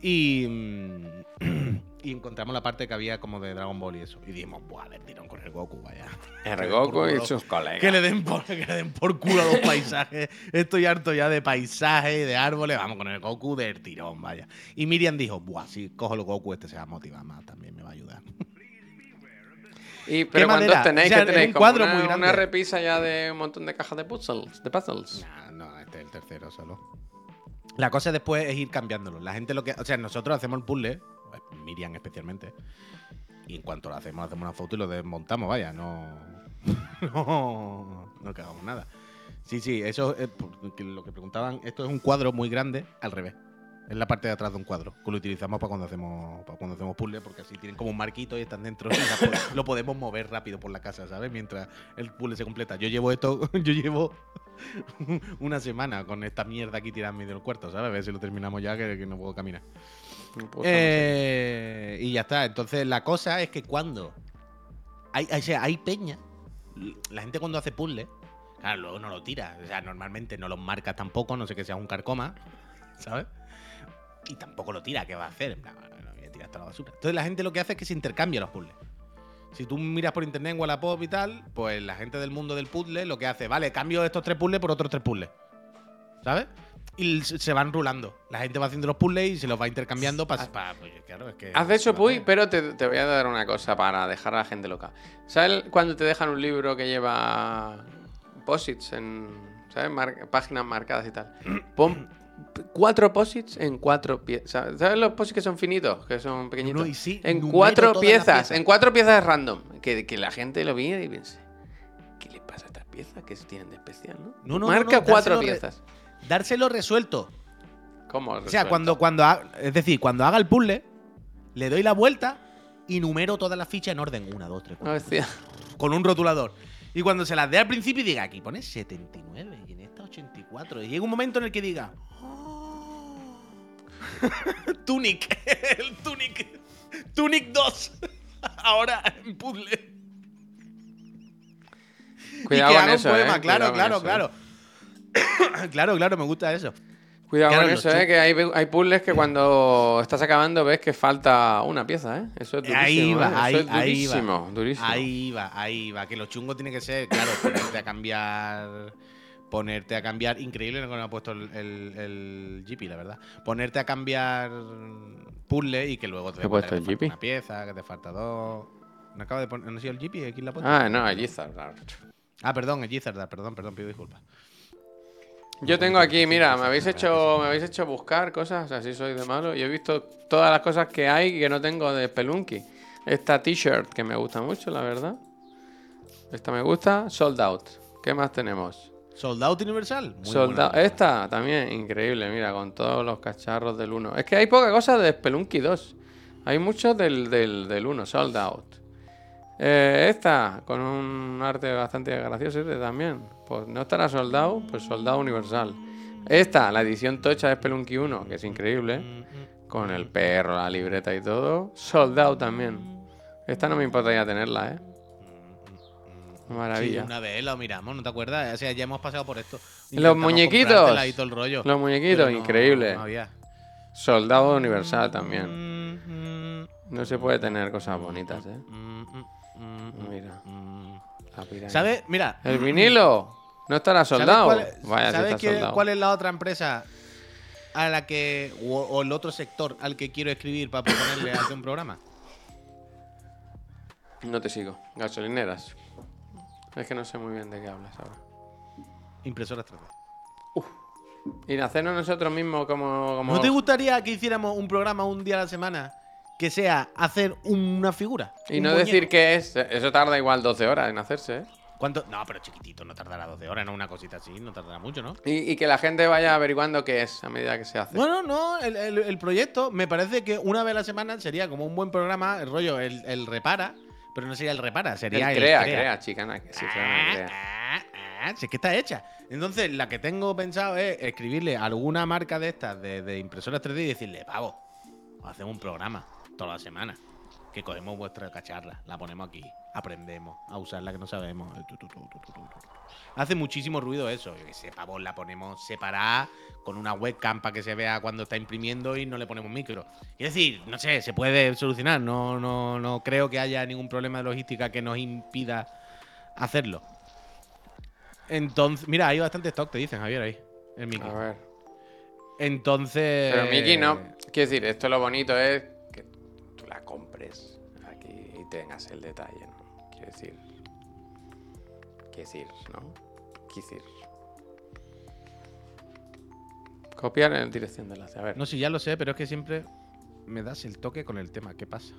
Y, mm, y encontramos la parte que había como de Dragon Ball y eso. Y dijimos, buah, del tirón con el Goku, vaya. El Goku y sus colegas. Que le den por, que le den por culo a los paisajes. Estoy harto ya de paisajes y de árboles. Vamos con el Goku del tirón, vaya. Y Miriam dijo, buah, si cojo el Goku, este se va a motivar más, también me va a ayudar. Y, pero? ¿cuántos tenéis? O sea, ¿Qué es tenéis? un ¿Como cuadro una, muy grande. una repisa ya de un montón de cajas de puzzles. De puzzles. Nah, no, este es el tercero solo. La cosa después es ir cambiándolo. La gente lo que. O sea, nosotros hacemos el puzzle, pues, Miriam especialmente. Y en cuanto lo hacemos, hacemos una foto y lo desmontamos, vaya, no. no. No cagamos nada. Sí, sí, eso es porque lo que preguntaban. Esto es un cuadro muy grande al revés. Es la parte de atrás de un cuadro, que lo utilizamos para cuando hacemos para cuando hacemos puzzle, porque así tienen como un marquito y están dentro. y lo podemos mover rápido por la casa, ¿sabes? Mientras el puzzle se completa. Yo llevo esto, yo llevo una semana con esta mierda aquí tirada en medio del cuarto, ¿sabes? A ver si lo terminamos ya, que, que no puedo caminar. No. Eh, y ya está. Entonces, la cosa es que cuando hay, hay, o sea, hay peña, la gente cuando hace puzzle, claro, luego no lo tira. O sea, normalmente no los marcas tampoco, no sé que sea un carcoma, ¿sabes? Y tampoco lo tira, ¿qué va a hacer? En plan, "Bueno, lo voy a tirar hasta la basura. Entonces, la gente lo que hace es que se intercambia los puzzles. Si tú miras por internet en Wallapop y tal, pues la gente del mundo del puzzle lo que hace, vale, cambio estos tres puzzles por otros tres puzzles. ¿Sabes? Y se van rulando. La gente va haciendo los puzzles y se los va intercambiando para. pues, claro, es que. Haz de eso, ¿qué va a Puy, pero te, te voy a dar una cosa para dejar a la gente loca. ¿Sabes cuando te dejan un libro que lleva posits en ¿sabes? Mar- páginas marcadas y tal. Pon cuatro posits en cuatro piezas. ¿Sabes los posits que son finitos? Que son pequeñitos. No, y sí, en cuatro piezas, piezas. en cuatro piezas random. Que, que la gente lo viera y piense, ¿qué le pasa a estas piezas? ¿Qué se tienen de especial, no? No, no, Marca cuatro dárselo re- piezas. Dárselo resuelto. ¿Cómo? O sea, cuando, cuando ha- es decir, cuando haga el puzzle, le doy la vuelta y numero todas las fichas en orden. Una, dos, tres, cuatro. Hostia. Con un rotulador. Y cuando se las dé al principio y diga, aquí pone 79 y en esta 84. Y llega un momento en el que diga. Tunic, el Tunic. Tunic 2. Ahora en puzzle. Cuidado y que con haga eso, un poema. eh. Claro, claro, eh. claro. claro, claro, me gusta eso. Cuidado Claro, con eso, eh, que hay, hay puzzles que cuando estás acabando ves que falta una pieza, ¿eh? Eso es durísimo. Ahí va, ¿eh? Ahí, es ahí va. durísimo, durísimo. Ahí va, ahí va. Que lo chungo tiene que ser, claro, ponerte a cambiar. Ponerte a cambiar. Increíble lo que me ha puesto el, el, el GP, la verdad. Ponerte a cambiar puzzle y que luego te, ¿Qué puesto el GP? una pieza, que te falta dos. No acaba de poner. ¿No ha sido el GP? ¿Quién la puesto? Ah, no, el Gizard. claro. Ah, perdón, el Gizard, perdón, perdón, pido disculpas. Yo tengo aquí, mira, me habéis hecho, me habéis hecho buscar cosas, así soy de malo, y he visto todas las cosas que hay que no tengo de Spelunky. Esta t-shirt que me gusta mucho, la verdad. Esta me gusta, sold out. ¿Qué más tenemos? Soldado Universal. Muy buena. Esta también, increíble, mira, con todos los cacharros del 1. Es que hay poca cosa de Spelunky 2. Hay mucho del, del, del 1, sold out. Eh, esta, con un arte bastante gracioso este también. Pues no estará soldado, pues soldado universal. Esta, la edición tocha de Spelunky 1, que es increíble. Con el perro, la libreta y todo. Soldado también. Esta no me importaría tenerla, ¿eh? Maravilla. Sí, una vez lo miramos, ¿no te acuerdas? O sea, ya hemos pasado por esto. Los muñequitos. todo el rollo. Los muñequitos, no- increíble. no había. Soldado universal también. Mm, mm, No se puede tener cosas bonitas, ¿eh? mm, mm, mm, Mira, mm. la. ¿Sabes? Mira. El vinilo no estará ¿sabes soldado. cuál Vaya, ¿sabes qué- soldado. cuál es la otra empresa a la que. O, o el otro sector al que quiero escribir para proponerle hacer un programa? No te sigo. Gasolineras. Es que no sé muy bien de qué hablas ahora. Impresoras 3D. Y hacernos nosotros mismos como. como... ¿No te gustaría que hiciéramos un programa un día a la semana que sea hacer una figura? Y un no muñeco? decir qué es. Eso tarda igual 12 horas en hacerse, ¿eh? ¿Cuánto? No, pero chiquitito, no tardará 12 horas, no una cosita así, no tardará mucho, ¿no? Y, y que la gente vaya averiguando qué es a medida que se hace. Bueno, no, el, el- el proyecto me parece que una vez a la semana sería como un buen programa, el rollo, el, el repara, pero no sería el repara, sería El el, crea, crea, chicana. Que sí, Ah, crea. ah, ah, si es que está hecha. Entonces, la que tengo pensado es escribirle a alguna marca de estas de, de impresoras 3D y decirle, pavo, hacemos un programa toda la semana. Que cogemos vuestra cacharra, la ponemos aquí, aprendemos a usarla que no sabemos. Tu, tu, tu. Hace muchísimo ruido eso. Yo que sé, pavo, la ponemos separada con una webcam para que se vea cuando está imprimiendo y no le ponemos micro. Es decir, no sé, se puede solucionar. No, no, no creo que haya ningún problema de logística que nos impida hacerlo. Entonces, mira, hay bastante stock, te dicen, Javier, ahí. El Mickey. A ver. Entonces. Pero Miki no. Quiero decir, esto lo bonito es que tú la compres aquí y tengas el detalle, ¿no? Quiero decir. Decir, ¿no? Decir. Copiar en dirección de enlace. A ver. No, sí, ya lo sé, pero es que siempre me das el toque con el tema. ¿Qué pasa?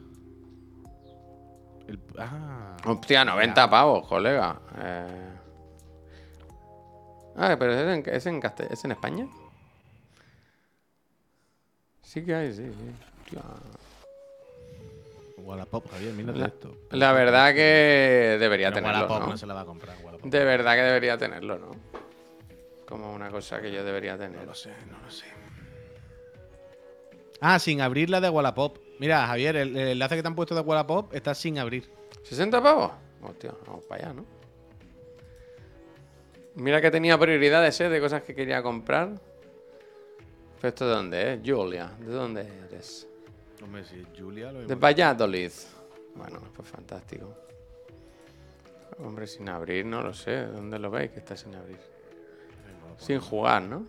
El- ah. Hostia, 90 pavos, colega. Eh... Ah, pero es en, es en castell- ¿Es en España? Sí que hay, sí, sí. Hostia. Wallapop, Javier, mírate La, esto. la verdad que debería Pero tenerlo, Wallapop ¿no? no se la va a comprar. Wallapop. De verdad que debería tenerlo, ¿no? Como una cosa que yo debería tener. No lo sé, no lo sé. Ah, sin abrir la de Wallapop. Mira, Javier, el, el enlace que te han puesto de Wallapop está sin abrir. ¿60 pavos? Hostia, vamos para allá, ¿no? Mira que tenía prioridades, ¿eh? De cosas que quería comprar. ¿Pero esto de dónde es? Julia, ¿de dónde eres? Hombre, si es Julia lo De Valladolid. Bueno, pues fantástico. Hombre, sin abrir, no lo sé. ¿Dónde lo veis que está sin abrir? Sin jugar, ¿no?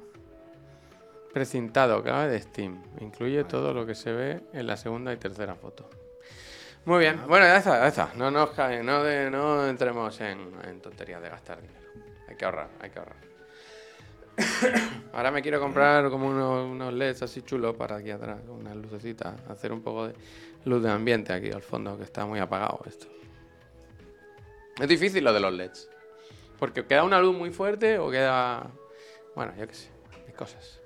Precintado, cabe de Steam. Incluye todo lo que se ve en la segunda y tercera foto. Muy bien. Bueno, ya está, ya está. No nos cae, no, de- no entremos en, en tonterías de gastar dinero. Hay que ahorrar, hay que ahorrar. Ahora me quiero comprar como unos, unos LEDs así chulos para aquí atrás, unas lucecitas, hacer un poco de luz de ambiente aquí al fondo, que está muy apagado esto. Es difícil lo de los LEDs. Porque queda una luz muy fuerte o queda... Bueno, yo qué sé, hay cosas.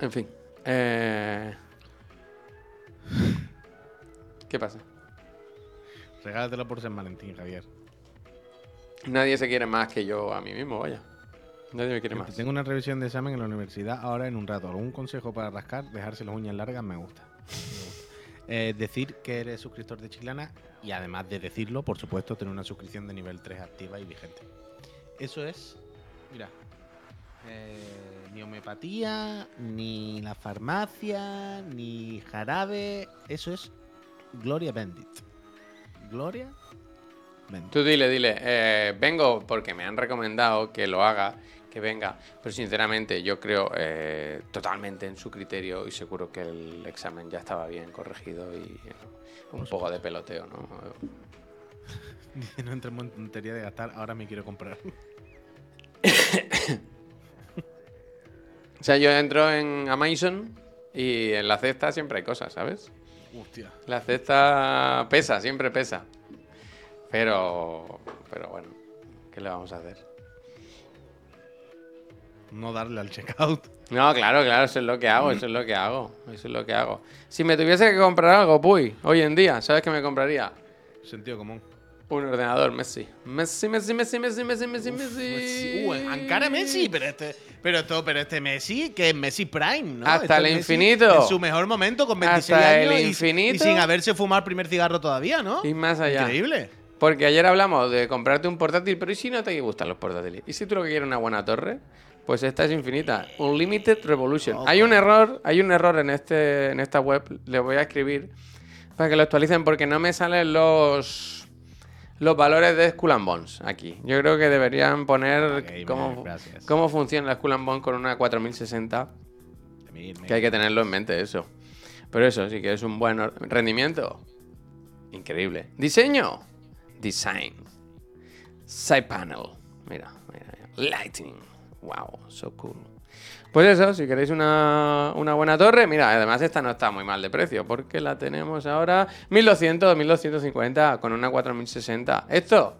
En fin. eh, ¿Qué pasa? Regálatelo por San Valentín, Javier. Nadie se quiere más que yo a mí mismo, vaya. Nadie me quiere más. Tengo una revisión de examen en la universidad ahora en un rato. ¿Algún consejo para rascar? Dejarse las uñas largas me gusta. Me gusta. Eh, decir que eres suscriptor de Chiclana y además de decirlo, por supuesto, tener una suscripción de nivel 3 activa y vigente. Eso es, mira, eh, ni homeopatía, ni la farmacia, ni jarabe. Eso es Gloria Bendit. Gloria Tú dile, dile, eh, vengo porque me han recomendado que lo haga, que venga, pero sinceramente yo creo eh, totalmente en su criterio y seguro que el examen ya estaba bien corregido y eh, un poco de peloteo, ¿no? No entremos en tontería de gastar, ahora me quiero comprar. O sea, yo entro en Amazon y en la cesta siempre hay cosas, ¿sabes? Hostia. La cesta pesa, siempre pesa. Pero, pero bueno, ¿qué le vamos a hacer? No darle al checkout. No, claro, claro, eso es lo que hago, eso es lo que hago, eso es lo que hago. Si me tuviese que comprar algo, puy, hoy en día, ¿sabes qué me compraría? Sentido común. Un ordenador Messi. Messi, Messi, Messi, Messi, Messi, Messi, Messi. Uh, encara Messi, pero este, pero esto, pero este Messi, que es Messi Prime, ¿no? Hasta Este el Messi infinito. En su mejor momento, con 26 Hasta años. el y- infinito. Y, sin haberse fumado el primer cigarro todavía, ¿no? Y más allá. Increíble. Porque ayer hablamos de comprarte un portátil, pero ¿y si no te gustan los portátiles? ¿Y si tú lo que quieres es una buena torre? Pues esta es infinita. Unlimited Revolution. Hay un error, hay un error en este, en esta web. Le voy a escribir para que lo actualicen porque no me salen los los valores de Skull and Bones aquí. Yo creo que deberían poner cómo, cómo funciona la Skull and Bones con una 4060. Que hay que tenerlo en mente eso. Pero eso, sí que es un buen rendimiento. Increíble. Diseño. Design. Side panel. Mira, mira, mira. Lighting. Wow, so cool. Pues eso, si queréis una, una buena torre, mira, además esta no está muy mal de precio, porque la tenemos ahora 1200, 1250 con una 4060. Esto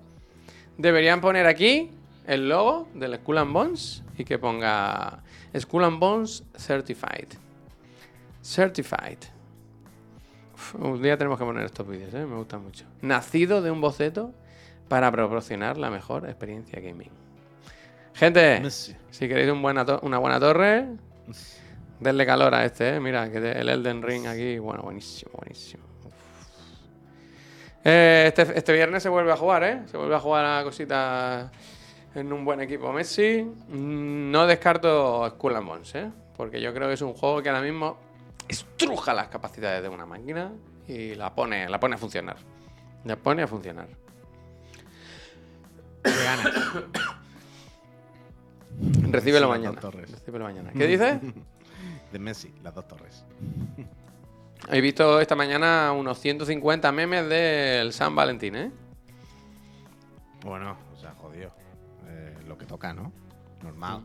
deberían poner aquí el logo del Skull and Bones y que ponga Skull and Bones Certified. Certified. Un día tenemos que poner estos vídeos, ¿eh? me gustan mucho. Nacido de un boceto para proporcionar la mejor experiencia gaming. Gente, Messi. si queréis un buena to- una buena torre, denle calor a este, ¿eh? Mira, que el Elden Ring aquí, bueno, buenísimo, buenísimo. Eh, este, este viernes se vuelve a jugar, ¿eh? Se vuelve a jugar a cositas en un buen equipo Messi. Mm, No descarto Skull and Bones, ¿eh? Porque yo creo que es un juego que ahora mismo estruja las capacidades de una máquina y la pone, la pone a funcionar. La pone a funcionar. Recíbelo las mañana. torres. Recíbelo mañana. ¿Qué dices? De Messi, las dos torres. He visto esta mañana unos 150 memes del San Valentín, ¿eh? Bueno, o sea, jodido. Eh, lo que toca, ¿no? Normal.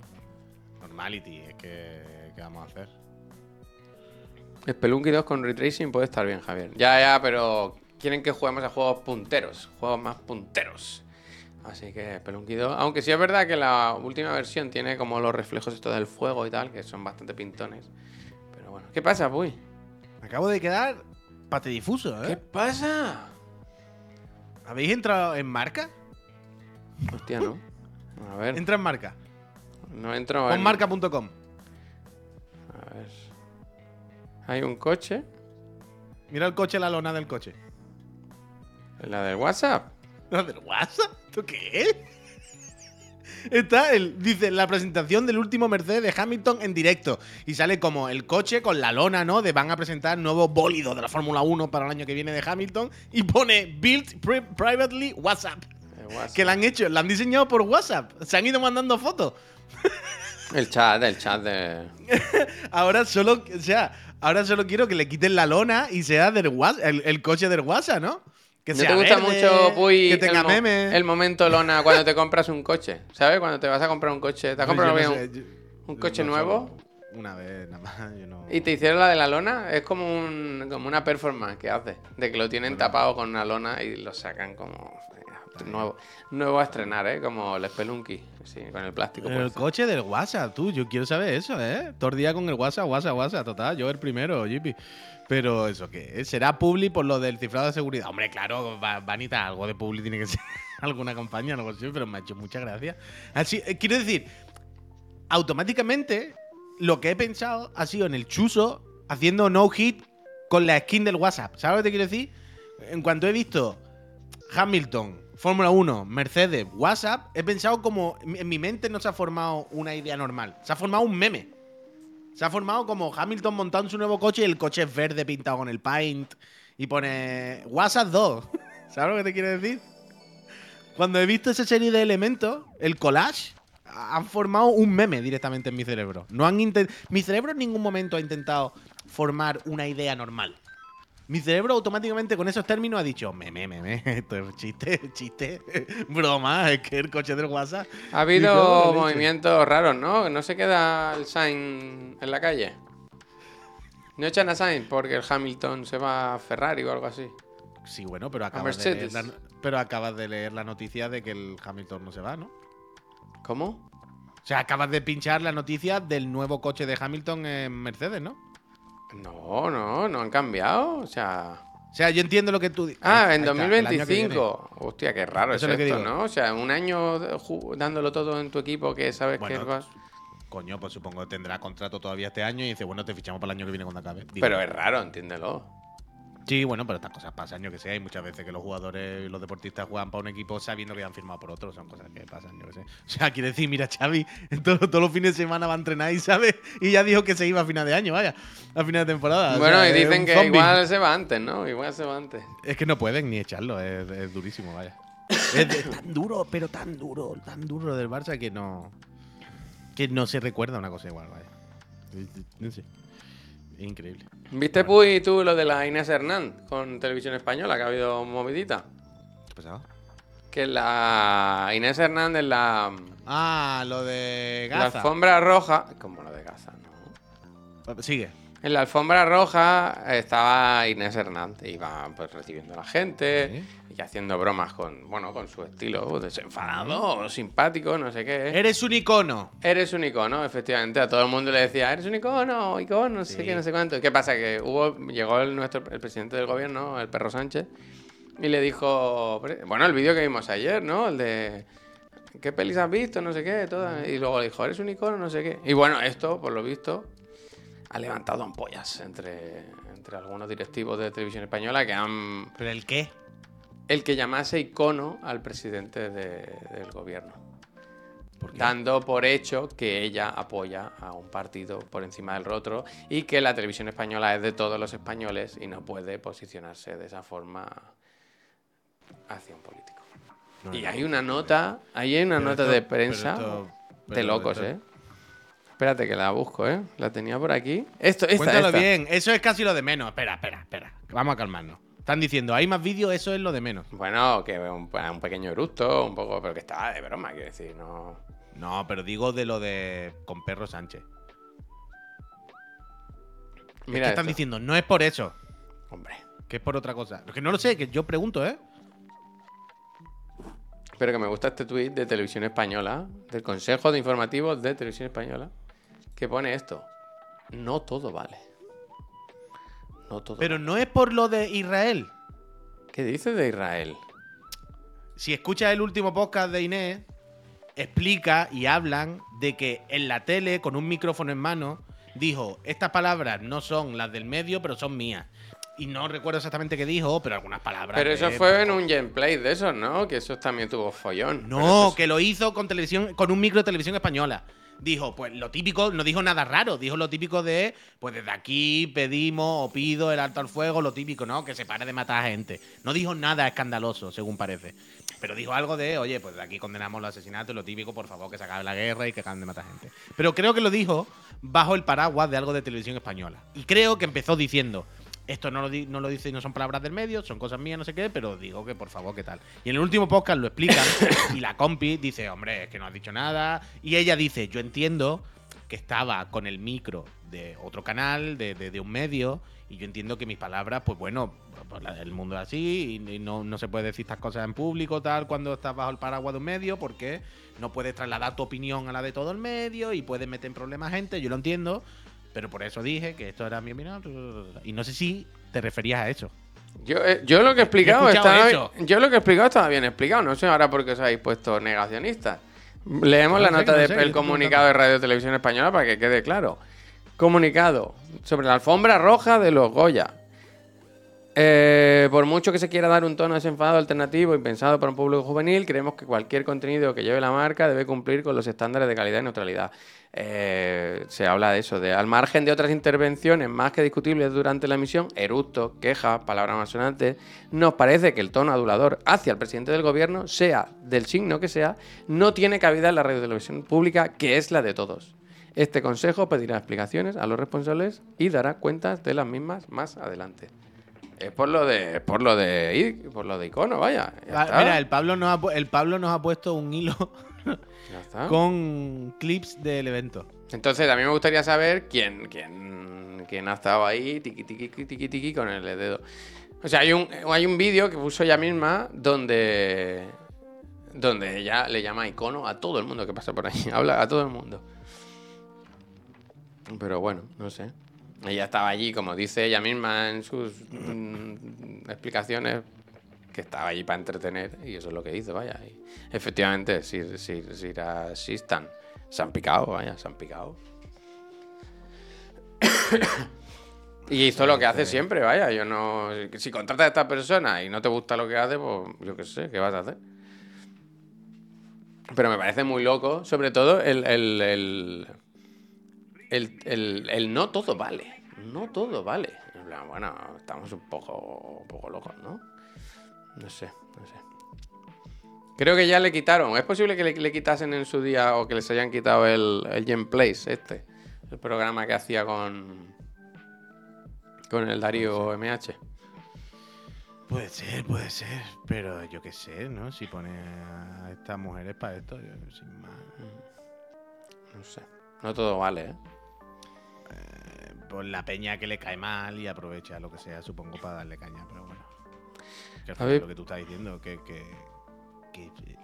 Normality, es que. ¿Qué vamos a hacer? Spelunky 2 con Ray Tracing puede estar bien, Javier. Ya, ya, pero quieren que juguemos a juegos punteros, juegos más punteros. Así que Spelunky 2, aunque sí es verdad que la última versión tiene como los reflejos estos del fuego y tal, que son bastante pintones. Pero bueno, ¿qué pasa, Puy? Me acabo de quedar patidifuso, ¿eh? ¿Qué pasa? ¿Habéis entrado en marca? Hostia, no. A ver, Entra en marca. no entro Con en... marca.com. Hay un coche, Mira el coche, la lona del coche. la del WhatsApp. ¿Lo del WhatsApp? ¿Esto qué es? Está el, dice, la presentación del último Mercedes de Hamilton en directo. Y sale como el coche con la lona, ¿no? De van a presentar nuevo bólido de la Fórmula 1 para el año que viene de Hamilton. Y pone Built pri- Privately WhatsApp. WhatsApp. Que la han hecho, la han diseñado por WhatsApp. Se han ido mandando fotos. El chat, el chat de... Ahora solo, o sea, ahora solo quiero que le quiten la lona y sea del el, el coche del WhatsApp, ¿no? Que ¿No sea te gusta verde, mucho, Puy, que tenga el, mo- memes. el momento lona cuando te compras un coche? ¿Sabes? Cuando te vas a comprar un coche. ¿Te has comprado no sé, un, yo- un coche no nuevo? Una vez, nada más. Yo no... y te hicieron la de la lona? Es como, un, como una performance que hace. De que lo tienen tapado con una lona y lo sacan como... Nuevo, nuevo a estrenar, ¿eh? Como el Spelunky. Sí, con el plástico. Pero el puesto. coche del WhatsApp, tú, yo quiero saber eso, ¿eh? Todo el día con el WhatsApp, WhatsApp, WhatsApp, total, yo el primero, Jippy. Pero eso qué, es? será Publi por lo del cifrado de seguridad. Hombre, claro, va- Vanita, algo de Publi tiene que ser alguna compañía, no sé, pero me ha hecho mucha gracia. Así, eh, quiero decir, automáticamente lo que he pensado ha sido en el chuso haciendo no hit con la skin del WhatsApp. ¿Sabes lo que te quiero decir? En cuanto he visto Hamilton, Fórmula 1, Mercedes, WhatsApp, he pensado como en mi mente no se ha formado una idea normal, se ha formado un meme. Se ha formado como Hamilton montando su nuevo coche y el coche es verde pintado con el paint y pone WhatsApp 2. ¿Sabes lo que te quiero decir? Cuando he visto esa serie de elementos, el collage, han formado un meme directamente en mi cerebro. No han mi cerebro en ningún momento ha intentado formar una idea normal. Mi cerebro automáticamente con esos términos ha dicho, meme, meme, esto es chiste, chiste, broma, es que el coche del WhatsApp. Ha Me habido movimientos raros, ¿no? No se queda el Sainz en la calle. No echan a Sainz porque el Hamilton se va a Ferrari o algo así. Sí, bueno, pero acabas, de leer la, pero acabas de leer la noticia de que el Hamilton no se va, ¿no? ¿Cómo? O sea, acabas de pinchar la noticia del nuevo coche de Hamilton en Mercedes, ¿no? No, no, no han cambiado. O sea. O sea, yo entiendo lo que tú dices. Ah, en 2025. Hostia, qué raro Eso es que esto. ¿no? O sea, un año dándolo todo en tu equipo que sabes Bueno, que vas. Coño, pues supongo que tendrá contrato todavía este año y dice, bueno, te fichamos para el año que viene cuando acabe. Pero es raro, entiéndelo. Sí, bueno, pero estas cosas pasan, yo que sé. Hay muchas veces que los jugadores y los deportistas juegan para un equipo sabiendo que han firmado por otro. Son cosas que pasan, yo que sé. O sea, quiere decir, mira, Xavi, todos, todos los fines de semana va a entrenar y sabe. Y ya dijo que se iba a final de año, vaya. A final de temporada. O bueno, sea, y es dicen que zombie. igual se va antes, ¿no? Igual se va antes. Es que no pueden ni echarlo, es, es durísimo, vaya. Es de- tan duro, pero tan duro, tan duro del Barça que no. Que no se recuerda una cosa igual, vaya. No sé. Increíble. ¿Viste, Puy, tú lo de la Inés Hernán con Televisión Española, que ha habido movidita? ¿Qué ha pasado? Que la Inés Hernández, la, Ah, lo de la Gaza. alfombra roja. Como lo de Gaza, ¿no? Sigue. En la alfombra roja estaba Inés Hernández. Iba pues recibiendo a la gente y haciendo bromas con, bueno, con su estilo desenfadado, simpático, no sé qué. Eres un icono. Eres un icono, efectivamente. A todo el mundo le decía, eres un icono, icono, no sé qué, no sé cuánto. ¿Qué pasa? Que hubo, llegó el, nuestro, el presidente del gobierno, el perro Sánchez, y le dijo, "Pre- bueno, el vídeo que vimos ayer, ¿no? El de, ¿qué pelis has visto? No sé qué, todas. Y luego le dijo, eres un icono, no sé qué. Y bueno, esto, por lo visto, ha levantado ampollas entre, entre algunos directivos de televisión española que han... ¿Pero el qué? El que llamase icono al presidente de- del gobierno dando por hecho que ella apoya a un partido por encima del otro y que la televisión española es de todos los españoles y no puede posicionarse de esa forma hacia un político. No, y no. hay una nota, ahí hay una nota esto- de prensa esto- de locos, esto- ¿eh? Espérate que la busco, ¿eh? La tenía por aquí. Esto, esta, Cuéntalo esta. bien, eso es casi lo de menos. Espera, espera, espera. Vamos a calmarnos. Están diciendo, hay más vídeos, eso es lo de menos. Bueno, que un, un pequeño eructo, un poco, pero que estaba de broma, quiero decir, no... No, pero digo de lo de con Perro Sánchez. es Mira que están diciendo, no es por eso, Hombre. que es por otra cosa. Que no lo sé, que yo pregunto, ¿eh? Pero que me gusta este tuit de Televisión Española, del Consejo de Informativos de Televisión Española, que pone esto. No todo vale. No todo Pero vale. no es por lo de Israel. ¿Qué dice de Israel? Si escuchas el último podcast de Inés, explica y hablan de que en la tele, con un micrófono en mano, dijo, estas palabras no son las del medio, pero son mías. Y no recuerdo exactamente qué dijo, pero algunas palabras. Pero eso fue en un gameplay de esos, ¿no? Que eso también tuvo follón. No, eso que lo hizo con televisión, con un micro de televisión española. Dijo, pues lo típico, no dijo nada raro, dijo lo típico de, pues desde aquí pedimos o pido el alto al fuego, lo típico, ¿no? Que se pare de matar a gente. No dijo nada escandaloso, según parece. Pero dijo algo de, oye, pues de aquí condenamos los asesinatos, lo típico, por favor, que se acabe la guerra y que acaben de matar gente. Pero creo que lo dijo bajo el paraguas de algo de televisión española. Y creo que empezó diciendo, Esto no lo, di- no lo dice y no son palabras del medio, son cosas mías, no sé qué, pero digo que por favor, ¿qué tal? Y en el último podcast lo explican y la compi dice, hombre, es que no has dicho nada. Y ella dice, yo entiendo que estaba con el micro de otro canal, de, de- de un medio, y yo entiendo que mis palabras, pues bueno, pues el mundo es así y, y no, no se puede decir estas cosas en público, tal, cuando estás bajo el paraguas de un medio, porque no puedes trasladar tu opinión a la de todo el medio y puedes meter en problemas a gente, yo lo entiendo, pero por eso dije que esto era mi opinión. Y no sé si te referías a eso. Yo, eh, yo lo que he explicado estaba, eso. yo lo que he explicado estaba bien explicado. No sé ahora por qué os habéis puesto negacionistas. Leemos No la nota no del te comunicado de Radio Televisión Española para que quede claro. Comunicado sobre la alfombra roja de los Goya. Eh, por mucho que se quiera dar un tono desenfadado alternativo y pensado para un público juvenil, creemos que cualquier contenido que lleve la marca debe cumplir con los estándares de calidad y neutralidad. Eh, se habla de eso, de al margen de otras intervenciones más que discutibles durante la emisión, eructos, quejas, palabras malsonantes, nos parece que el tono adulador hacia el presidente del gobierno, sea del signo que sea, no tiene cabida en la radio televisión pública, que es la de todos. Este consejo pedirá explicaciones a los responsables y dará cuentas de las mismas más adelante. Es por lo de, por lo de, por lo de icono, vaya. Ya Ah. Mira, el Pablo, nos ha, el Pablo nos ha puesto un hilo Ya está. con clips del evento. Entonces, a mí me gustaría saber quién, quién, quién ha estado ahí, tiqui, tiqui, tiqui, tiqui, con el dedo. O sea, hay un, hay un vídeo que puso ella misma donde, donde ella le llama icono a todo el mundo que pasa por ahí. Habla a todo el mundo. Pero bueno, no sé. Ella estaba allí, como dice ella misma en sus mm, explicaciones, que estaba allí para entretener y eso es lo que hizo, vaya. Efectivamente, si, si, si Sistan, se han picado, vaya, se han picado. y hizo lo que hace siempre, vaya. Yo no. Si contratas a esta persona y no te gusta lo que hace, pues yo qué sé, ¿qué vas a hacer? Pero me parece muy loco, sobre todo el, el, el- el no todo vale. No todo vale. Bueno, estamos un poco, un poco locos, ¿no? No sé, no sé. Creo que ya le quitaron. Es posible que le, le quitasen en su día o que les hayan quitado el, el Gen Place, este. El programa que hacía con. Con el Darío MH. Puede ser, puede ser. Pero yo qué sé, ¿no? Si pone a estas mujeres para esto, yo sin más. No sé. No todo vale, ¿eh? La peña que le cae mal y aprovecha lo que sea, supongo, para darle caña, pero bueno. Que ver. lo que tú estás diciendo, que, que, que, eh,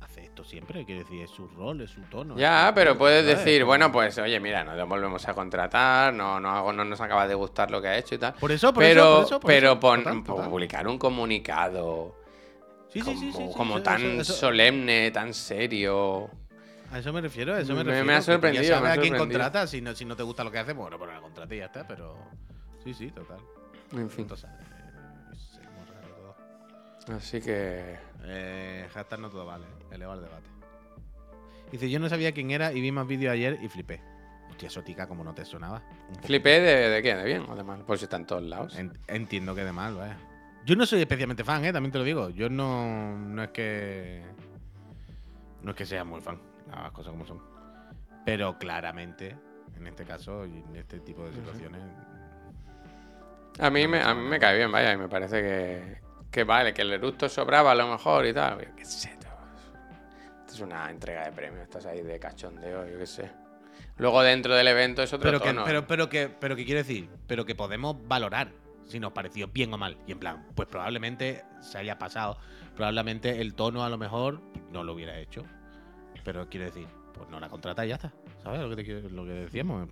hace esto siempre, quiere decir, es su rol, es su tono. Ya, su- pero puedes decir, bueno, pues oye, mira, no le volvemos a contratar, no, no, no nos acaba de gustar lo que ha hecho y tal. Por eso, por pero eso, por eso, por pero eso. pon- Total, total. publicar un comunicado Sí, como, sí, sí, sí, como eso- tan eso- solemne, tan serio. A eso me refiero, a eso me Me- me refiero. ha sorprendido, Ya me sabes a quién sorprendido. contrata, si no, si no te gusta lo que hace, bueno, pero la contrata y ya está, pero. Sí, sí, total. En fin. Entonces, eh, sí, muy raro todo. Así que. Eh, hashtag no todo vale, eleva el debate. Dice, yo no sabía quién era y vi más vídeos ayer y flipé. Hostia, Sotica, como no te sonaba. Flipé de, de qué, de bien o de mal, por si está en todos lados. En- entiendo que de mal, vaya. Yo no soy especialmente fan, ¿eh? También te lo digo. Yo no, no es que... No es que sea muy fan, las cosas como son. Pero claramente, en este caso y en este tipo de situaciones... A mí, me, a mí me cae bien, vaya, y me parece que, que vale, que el eructo sobraba a lo mejor y tal. Yo qué sé, tú. Esto es una entrega de premios, estás ahí de cachondeo, yo qué sé. Luego dentro del evento es otro Pero que, tono. pero, pero, que, pero que quiero decir, pero que podemos valorar si nos pareció bien o mal. Y en plan, pues probablemente se haya pasado. Probablemente el tono a lo mejor no lo hubiera hecho. Pero quiero decir, pues no la contrata y ya está. ¿Sabes lo que, te quiero- lo que decíamos?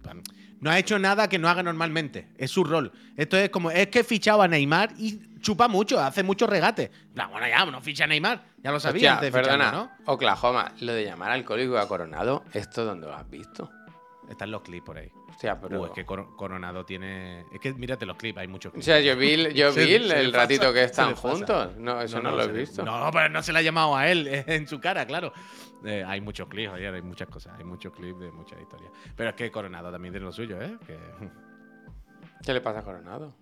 No ha hecho nada que no haga normalmente. Es su rol. Esto es como, es que he fichado a Neymar y chupa mucho, hace mucho regate. En plan, bueno, ya, no ficha a Neymar. Ya lo sabía Hostia, antes de ficharlo, perdona, ¿no? Oklahoma, lo de llamar alcohólico a Coronado, ¿esto dónde lo has visto? Están los clips por ahí. Hostia, pero... Uh, es que Cor- Coronado tiene. Es que mírate los clips, hay muchos O clips. sea, yo vi, yo Se- vi el, ratito que están juntos. No, eso no, lo he le- visto. No, pero no se le ha llamado a él en su cara, claro. Eh, hay muchos clips, ayer hay muchas cosas, hay muchos clips de muchas historias. Pero es que Coronado también tiene lo suyo, ¿eh? Que, ¿Qué le pasa a Coronado?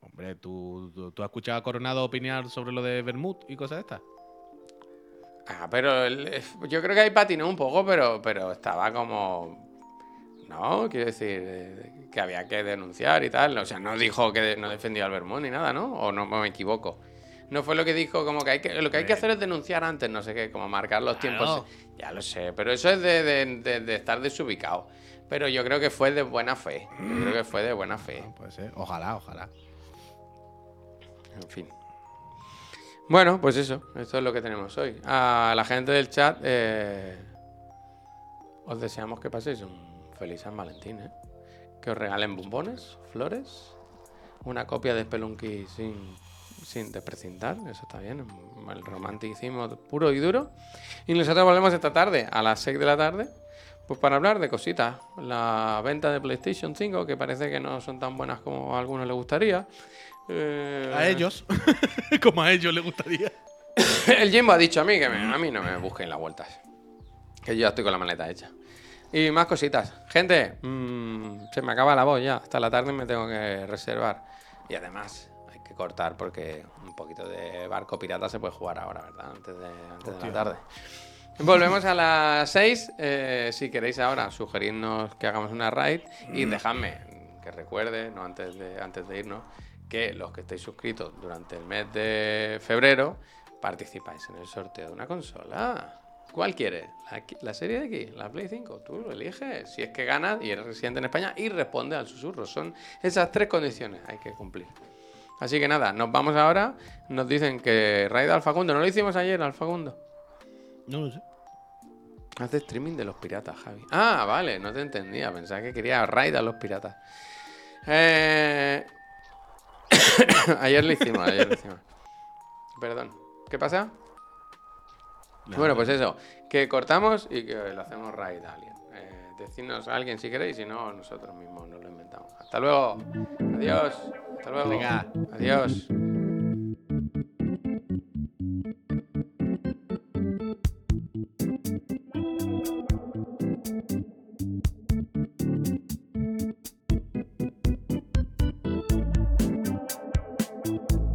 hombre, ¿tú, tú, tú has escuchado a Coronado opinar sobre lo de Bermud y cosas de estas? Ah, pero el- yo creo que ahí patinó un poco, pero, pero estaba como No, quiero decir eh, que había que denunciar y tal. O sea, no dijo que no defendió al Bermón ni nada, ¿no? O no me equivoco. No fue lo que dijo, como que, hay que lo que hay que hacer es denunciar antes, no sé qué, como marcar los Claro. tiempos. Ya lo sé, pero eso es de, de- de- de estar desubicado. Pero yo creo que fue de buena fe. Yo creo que fue de buena fe. No, puede ser. Ojalá, ojalá. En fin. Bueno, pues eso. Esto es lo que tenemos hoy. A la gente del chat, eh, os deseamos que paséis un feliz San Valentín, ¿eh? Que os regalen bombones, flores, una copia de Spelunky sin, sin desprecintar, eso está bien, el romanticismo puro y duro. Y nosotros volvemos esta tarde, a las 6 de la tarde, pues para hablar de cositas. La venta de PlayStation 5, que parece que no son tan buenas como a algunos les gustaría. Eh, A ellos. Como a ellos les gustaría. El Jimbo ha dicho a mí que me- a mí no me busquen las vueltas. Que yo ya estoy con la maleta hecha. Y más cositas. Gente, mm, se me acaba la voz ya. Hasta la tarde me tengo que reservar. Y además, que cortar porque un poquito de barco pirata se puede jugar ahora, ¿verdad? Antes de, antes de la tarde. Volvemos a las 6. eh, si queréis ahora sugerirnos que hagamos una raid. Y dejadme que recuerde, no antes de, antes de irnos, que los que estéis suscritos durante el mes de febrero participáis en el sorteo de una consola. ¿Cuál quieres? ¿La, qui- la serie de aquí? ¿La Play 5? Tú lo eliges. Si es que ganas y eres residente en España y responde al susurro. Son esas tres condiciones hay que cumplir. Así que nada, nos vamos ahora. Nos dicen que raid al Facundo. No lo hicimos ayer al Facundo. No lo sé. Hace streaming de los piratas, Javi. Ah, vale, no te entendía. Pensaba que quería raid a los piratas. Eh... ayer lo hicimos, ayer lo hicimos. Perdón. ¿Qué pasa? Bueno, pues eso. Que cortamos y que le hacemos raid a alguien. Eh, decidnos a alguien si queréis, si no, nosotros mismos nos lo inventamos. Hasta luego. Adiós. Hasta luego. Venga. Adiós.